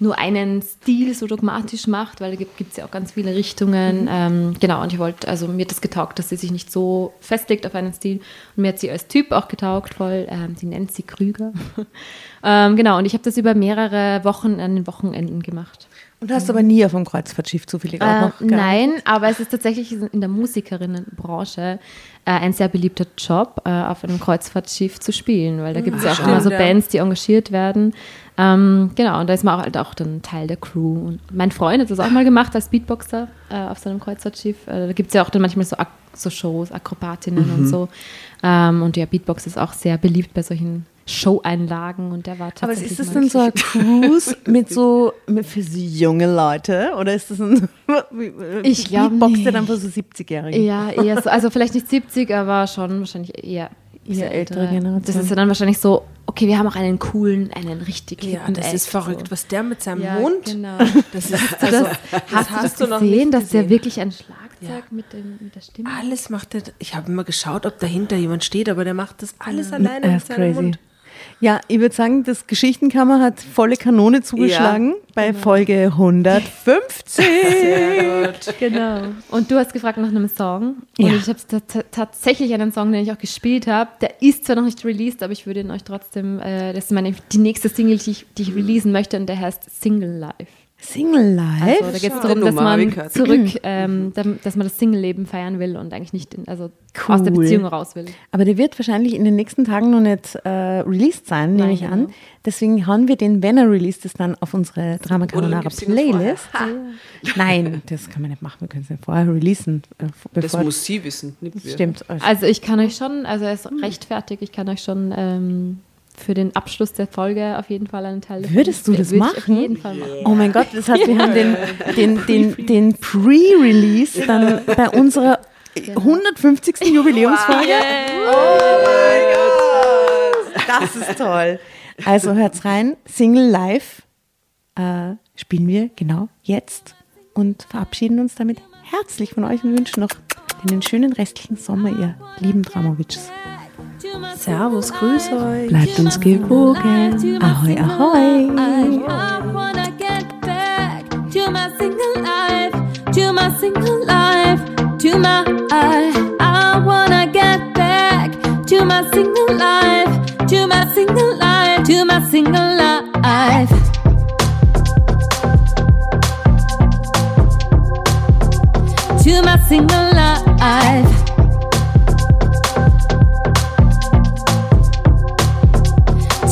nur einen Stil so dogmatisch macht, weil da gibt es ja auch ganz viele Richtungen. Ähm, genau, und ich wollte, also mir hat das getaugt, dass sie sich nicht so festlegt auf einen Stil. Und mir hat sie als Typ auch getaugt, voll, ähm, die nennt sie Krüger. ähm, genau, und ich habe das über mehrere Wochen an den Wochenenden gemacht. Und hast aber nie auf dem Kreuzfahrtschiff zufällig auch Äh, noch gearbeitet? nein, aber es ist tatsächlich in der Musikerinnenbranche äh, ein sehr beliebter Job, äh, auf einem Kreuzfahrtschiff zu spielen, weil da gibt es ja auch immer so. Bands, die engagiert werden. Ähm, genau, und da ist man auch, halt auch dann Teil der Crew. Und mein Freund hat das auch mal gemacht als Beatboxer äh, auf seinem Kreuzfahrtschiff. Äh, da gibt es ja auch dann manchmal so, Ak so Shows, Akrobatinnen und so. Ähm, und ja, Beatbox ist auch sehr beliebt bei solchen Show-Einlagen und der war Aber tatsächlich ist das dann so ein Cruise mit so mit für so junge Leute oder ist das ein Ich glaub Beatboxt der dann für so 70-Jährige? Ja, eher so, also vielleicht nicht 70, aber schon wahrscheinlich eher, Eher ältere Generation. Das ist ja dann wahrscheinlich so, okay, wir haben auch einen coolen, einen richtig Ja, das Act, ist verrückt, So. was der mit seinem Ja, Mund. genau. Das ist Hast du also, das, das hast du das gesehen, dass der gesehen. wirklich ein Schlagzeug Ja. mit, dem, mit der Stimme alles macht er. Ich habe immer geschaut, ob dahinter jemand steht, aber der macht das alles alleine mit ist seinem crazy. Mund. Ja, ich würde sagen, das Geschichtenkammer hat volle Kanone zugeschlagen bei Folge 150. Genau. Und du hast gefragt nach einem Song. Und Ja. ich habe tatsächlich einen Song, den ich auch gespielt habe. Der ist zwar noch nicht released, aber ich würde ihn euch trotzdem, äh, das ist meine, die nächste Single, die ich, die ich releasen möchte und der heißt Single Life. Single Life? Also da geht es darum, dass man zurück, ähm, da- dass man das Single-Leben feiern will und eigentlich nicht in, also aus der Cool. Beziehung raus will. Aber der wird wahrscheinlich in den nächsten Tagen noch nicht äh, released sein, nehme ich genau. an. Deswegen hauen wir den, wenn er released ist, dann auf unsere Drama Carbonara Playlist. Nein, das kann man nicht machen. Wir können es nicht vorher releasen. Äh, Das muss sie wissen, nicht wir. Stimmt. Also ich kann euch schon, also er ist recht fertig, ich kann euch schon ähm, für den Abschluss der Folge auf jeden Fall einen Teil Würdest du das machen? auf jeden Fall machen. Oh mein Gott, das heißt, wir haben den, den, den, den Pre-Release dann bei unserer 150. Jubiläumsfolge. Das ist toll. Also hört's rein, Single Live äh, spielen wir genau jetzt und verabschieden uns damit herzlich von euch und wünschen noch einen schönen restlichen Sommer, ihr lieben Dramovics. Servus, grüß euch. Bleibt uns gewogen. Ahoi, ahoi. I wanna get back to my single life, to my single life, to my I, I wanna get back to my single life, to my single life, to my single life. To my single life.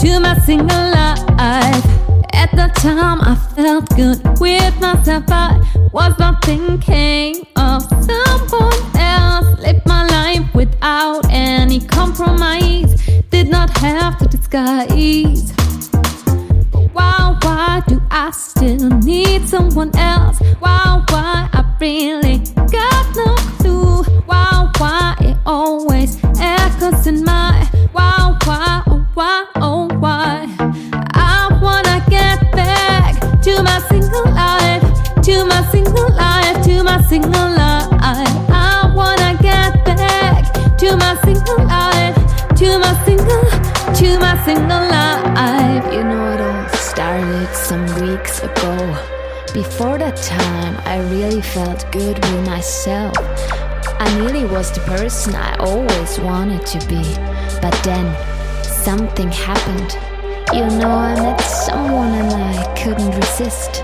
To my single life. At the time, I felt good with myself. I was not thinking of someone else. Lived my life without any compromise. Did not have to disguise. Why, why do I still need someone else? Why, why I really got no clue? Why, why it always echoes in my why, why, why, oh, why? I wanna get back to my single life, to my single life, to my single life. I wanna get back to my single life, to my single, to my single life. You know, it all started some weeks ago. Before that time, I really felt good with myself. I nearly was the person I always wanted to be. But then, something happened. You know, I met someone and I couldn't resist.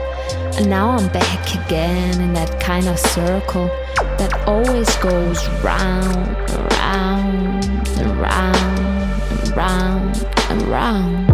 And now I'm back again in that kind of circle that always goes round, round, round, and round, and round.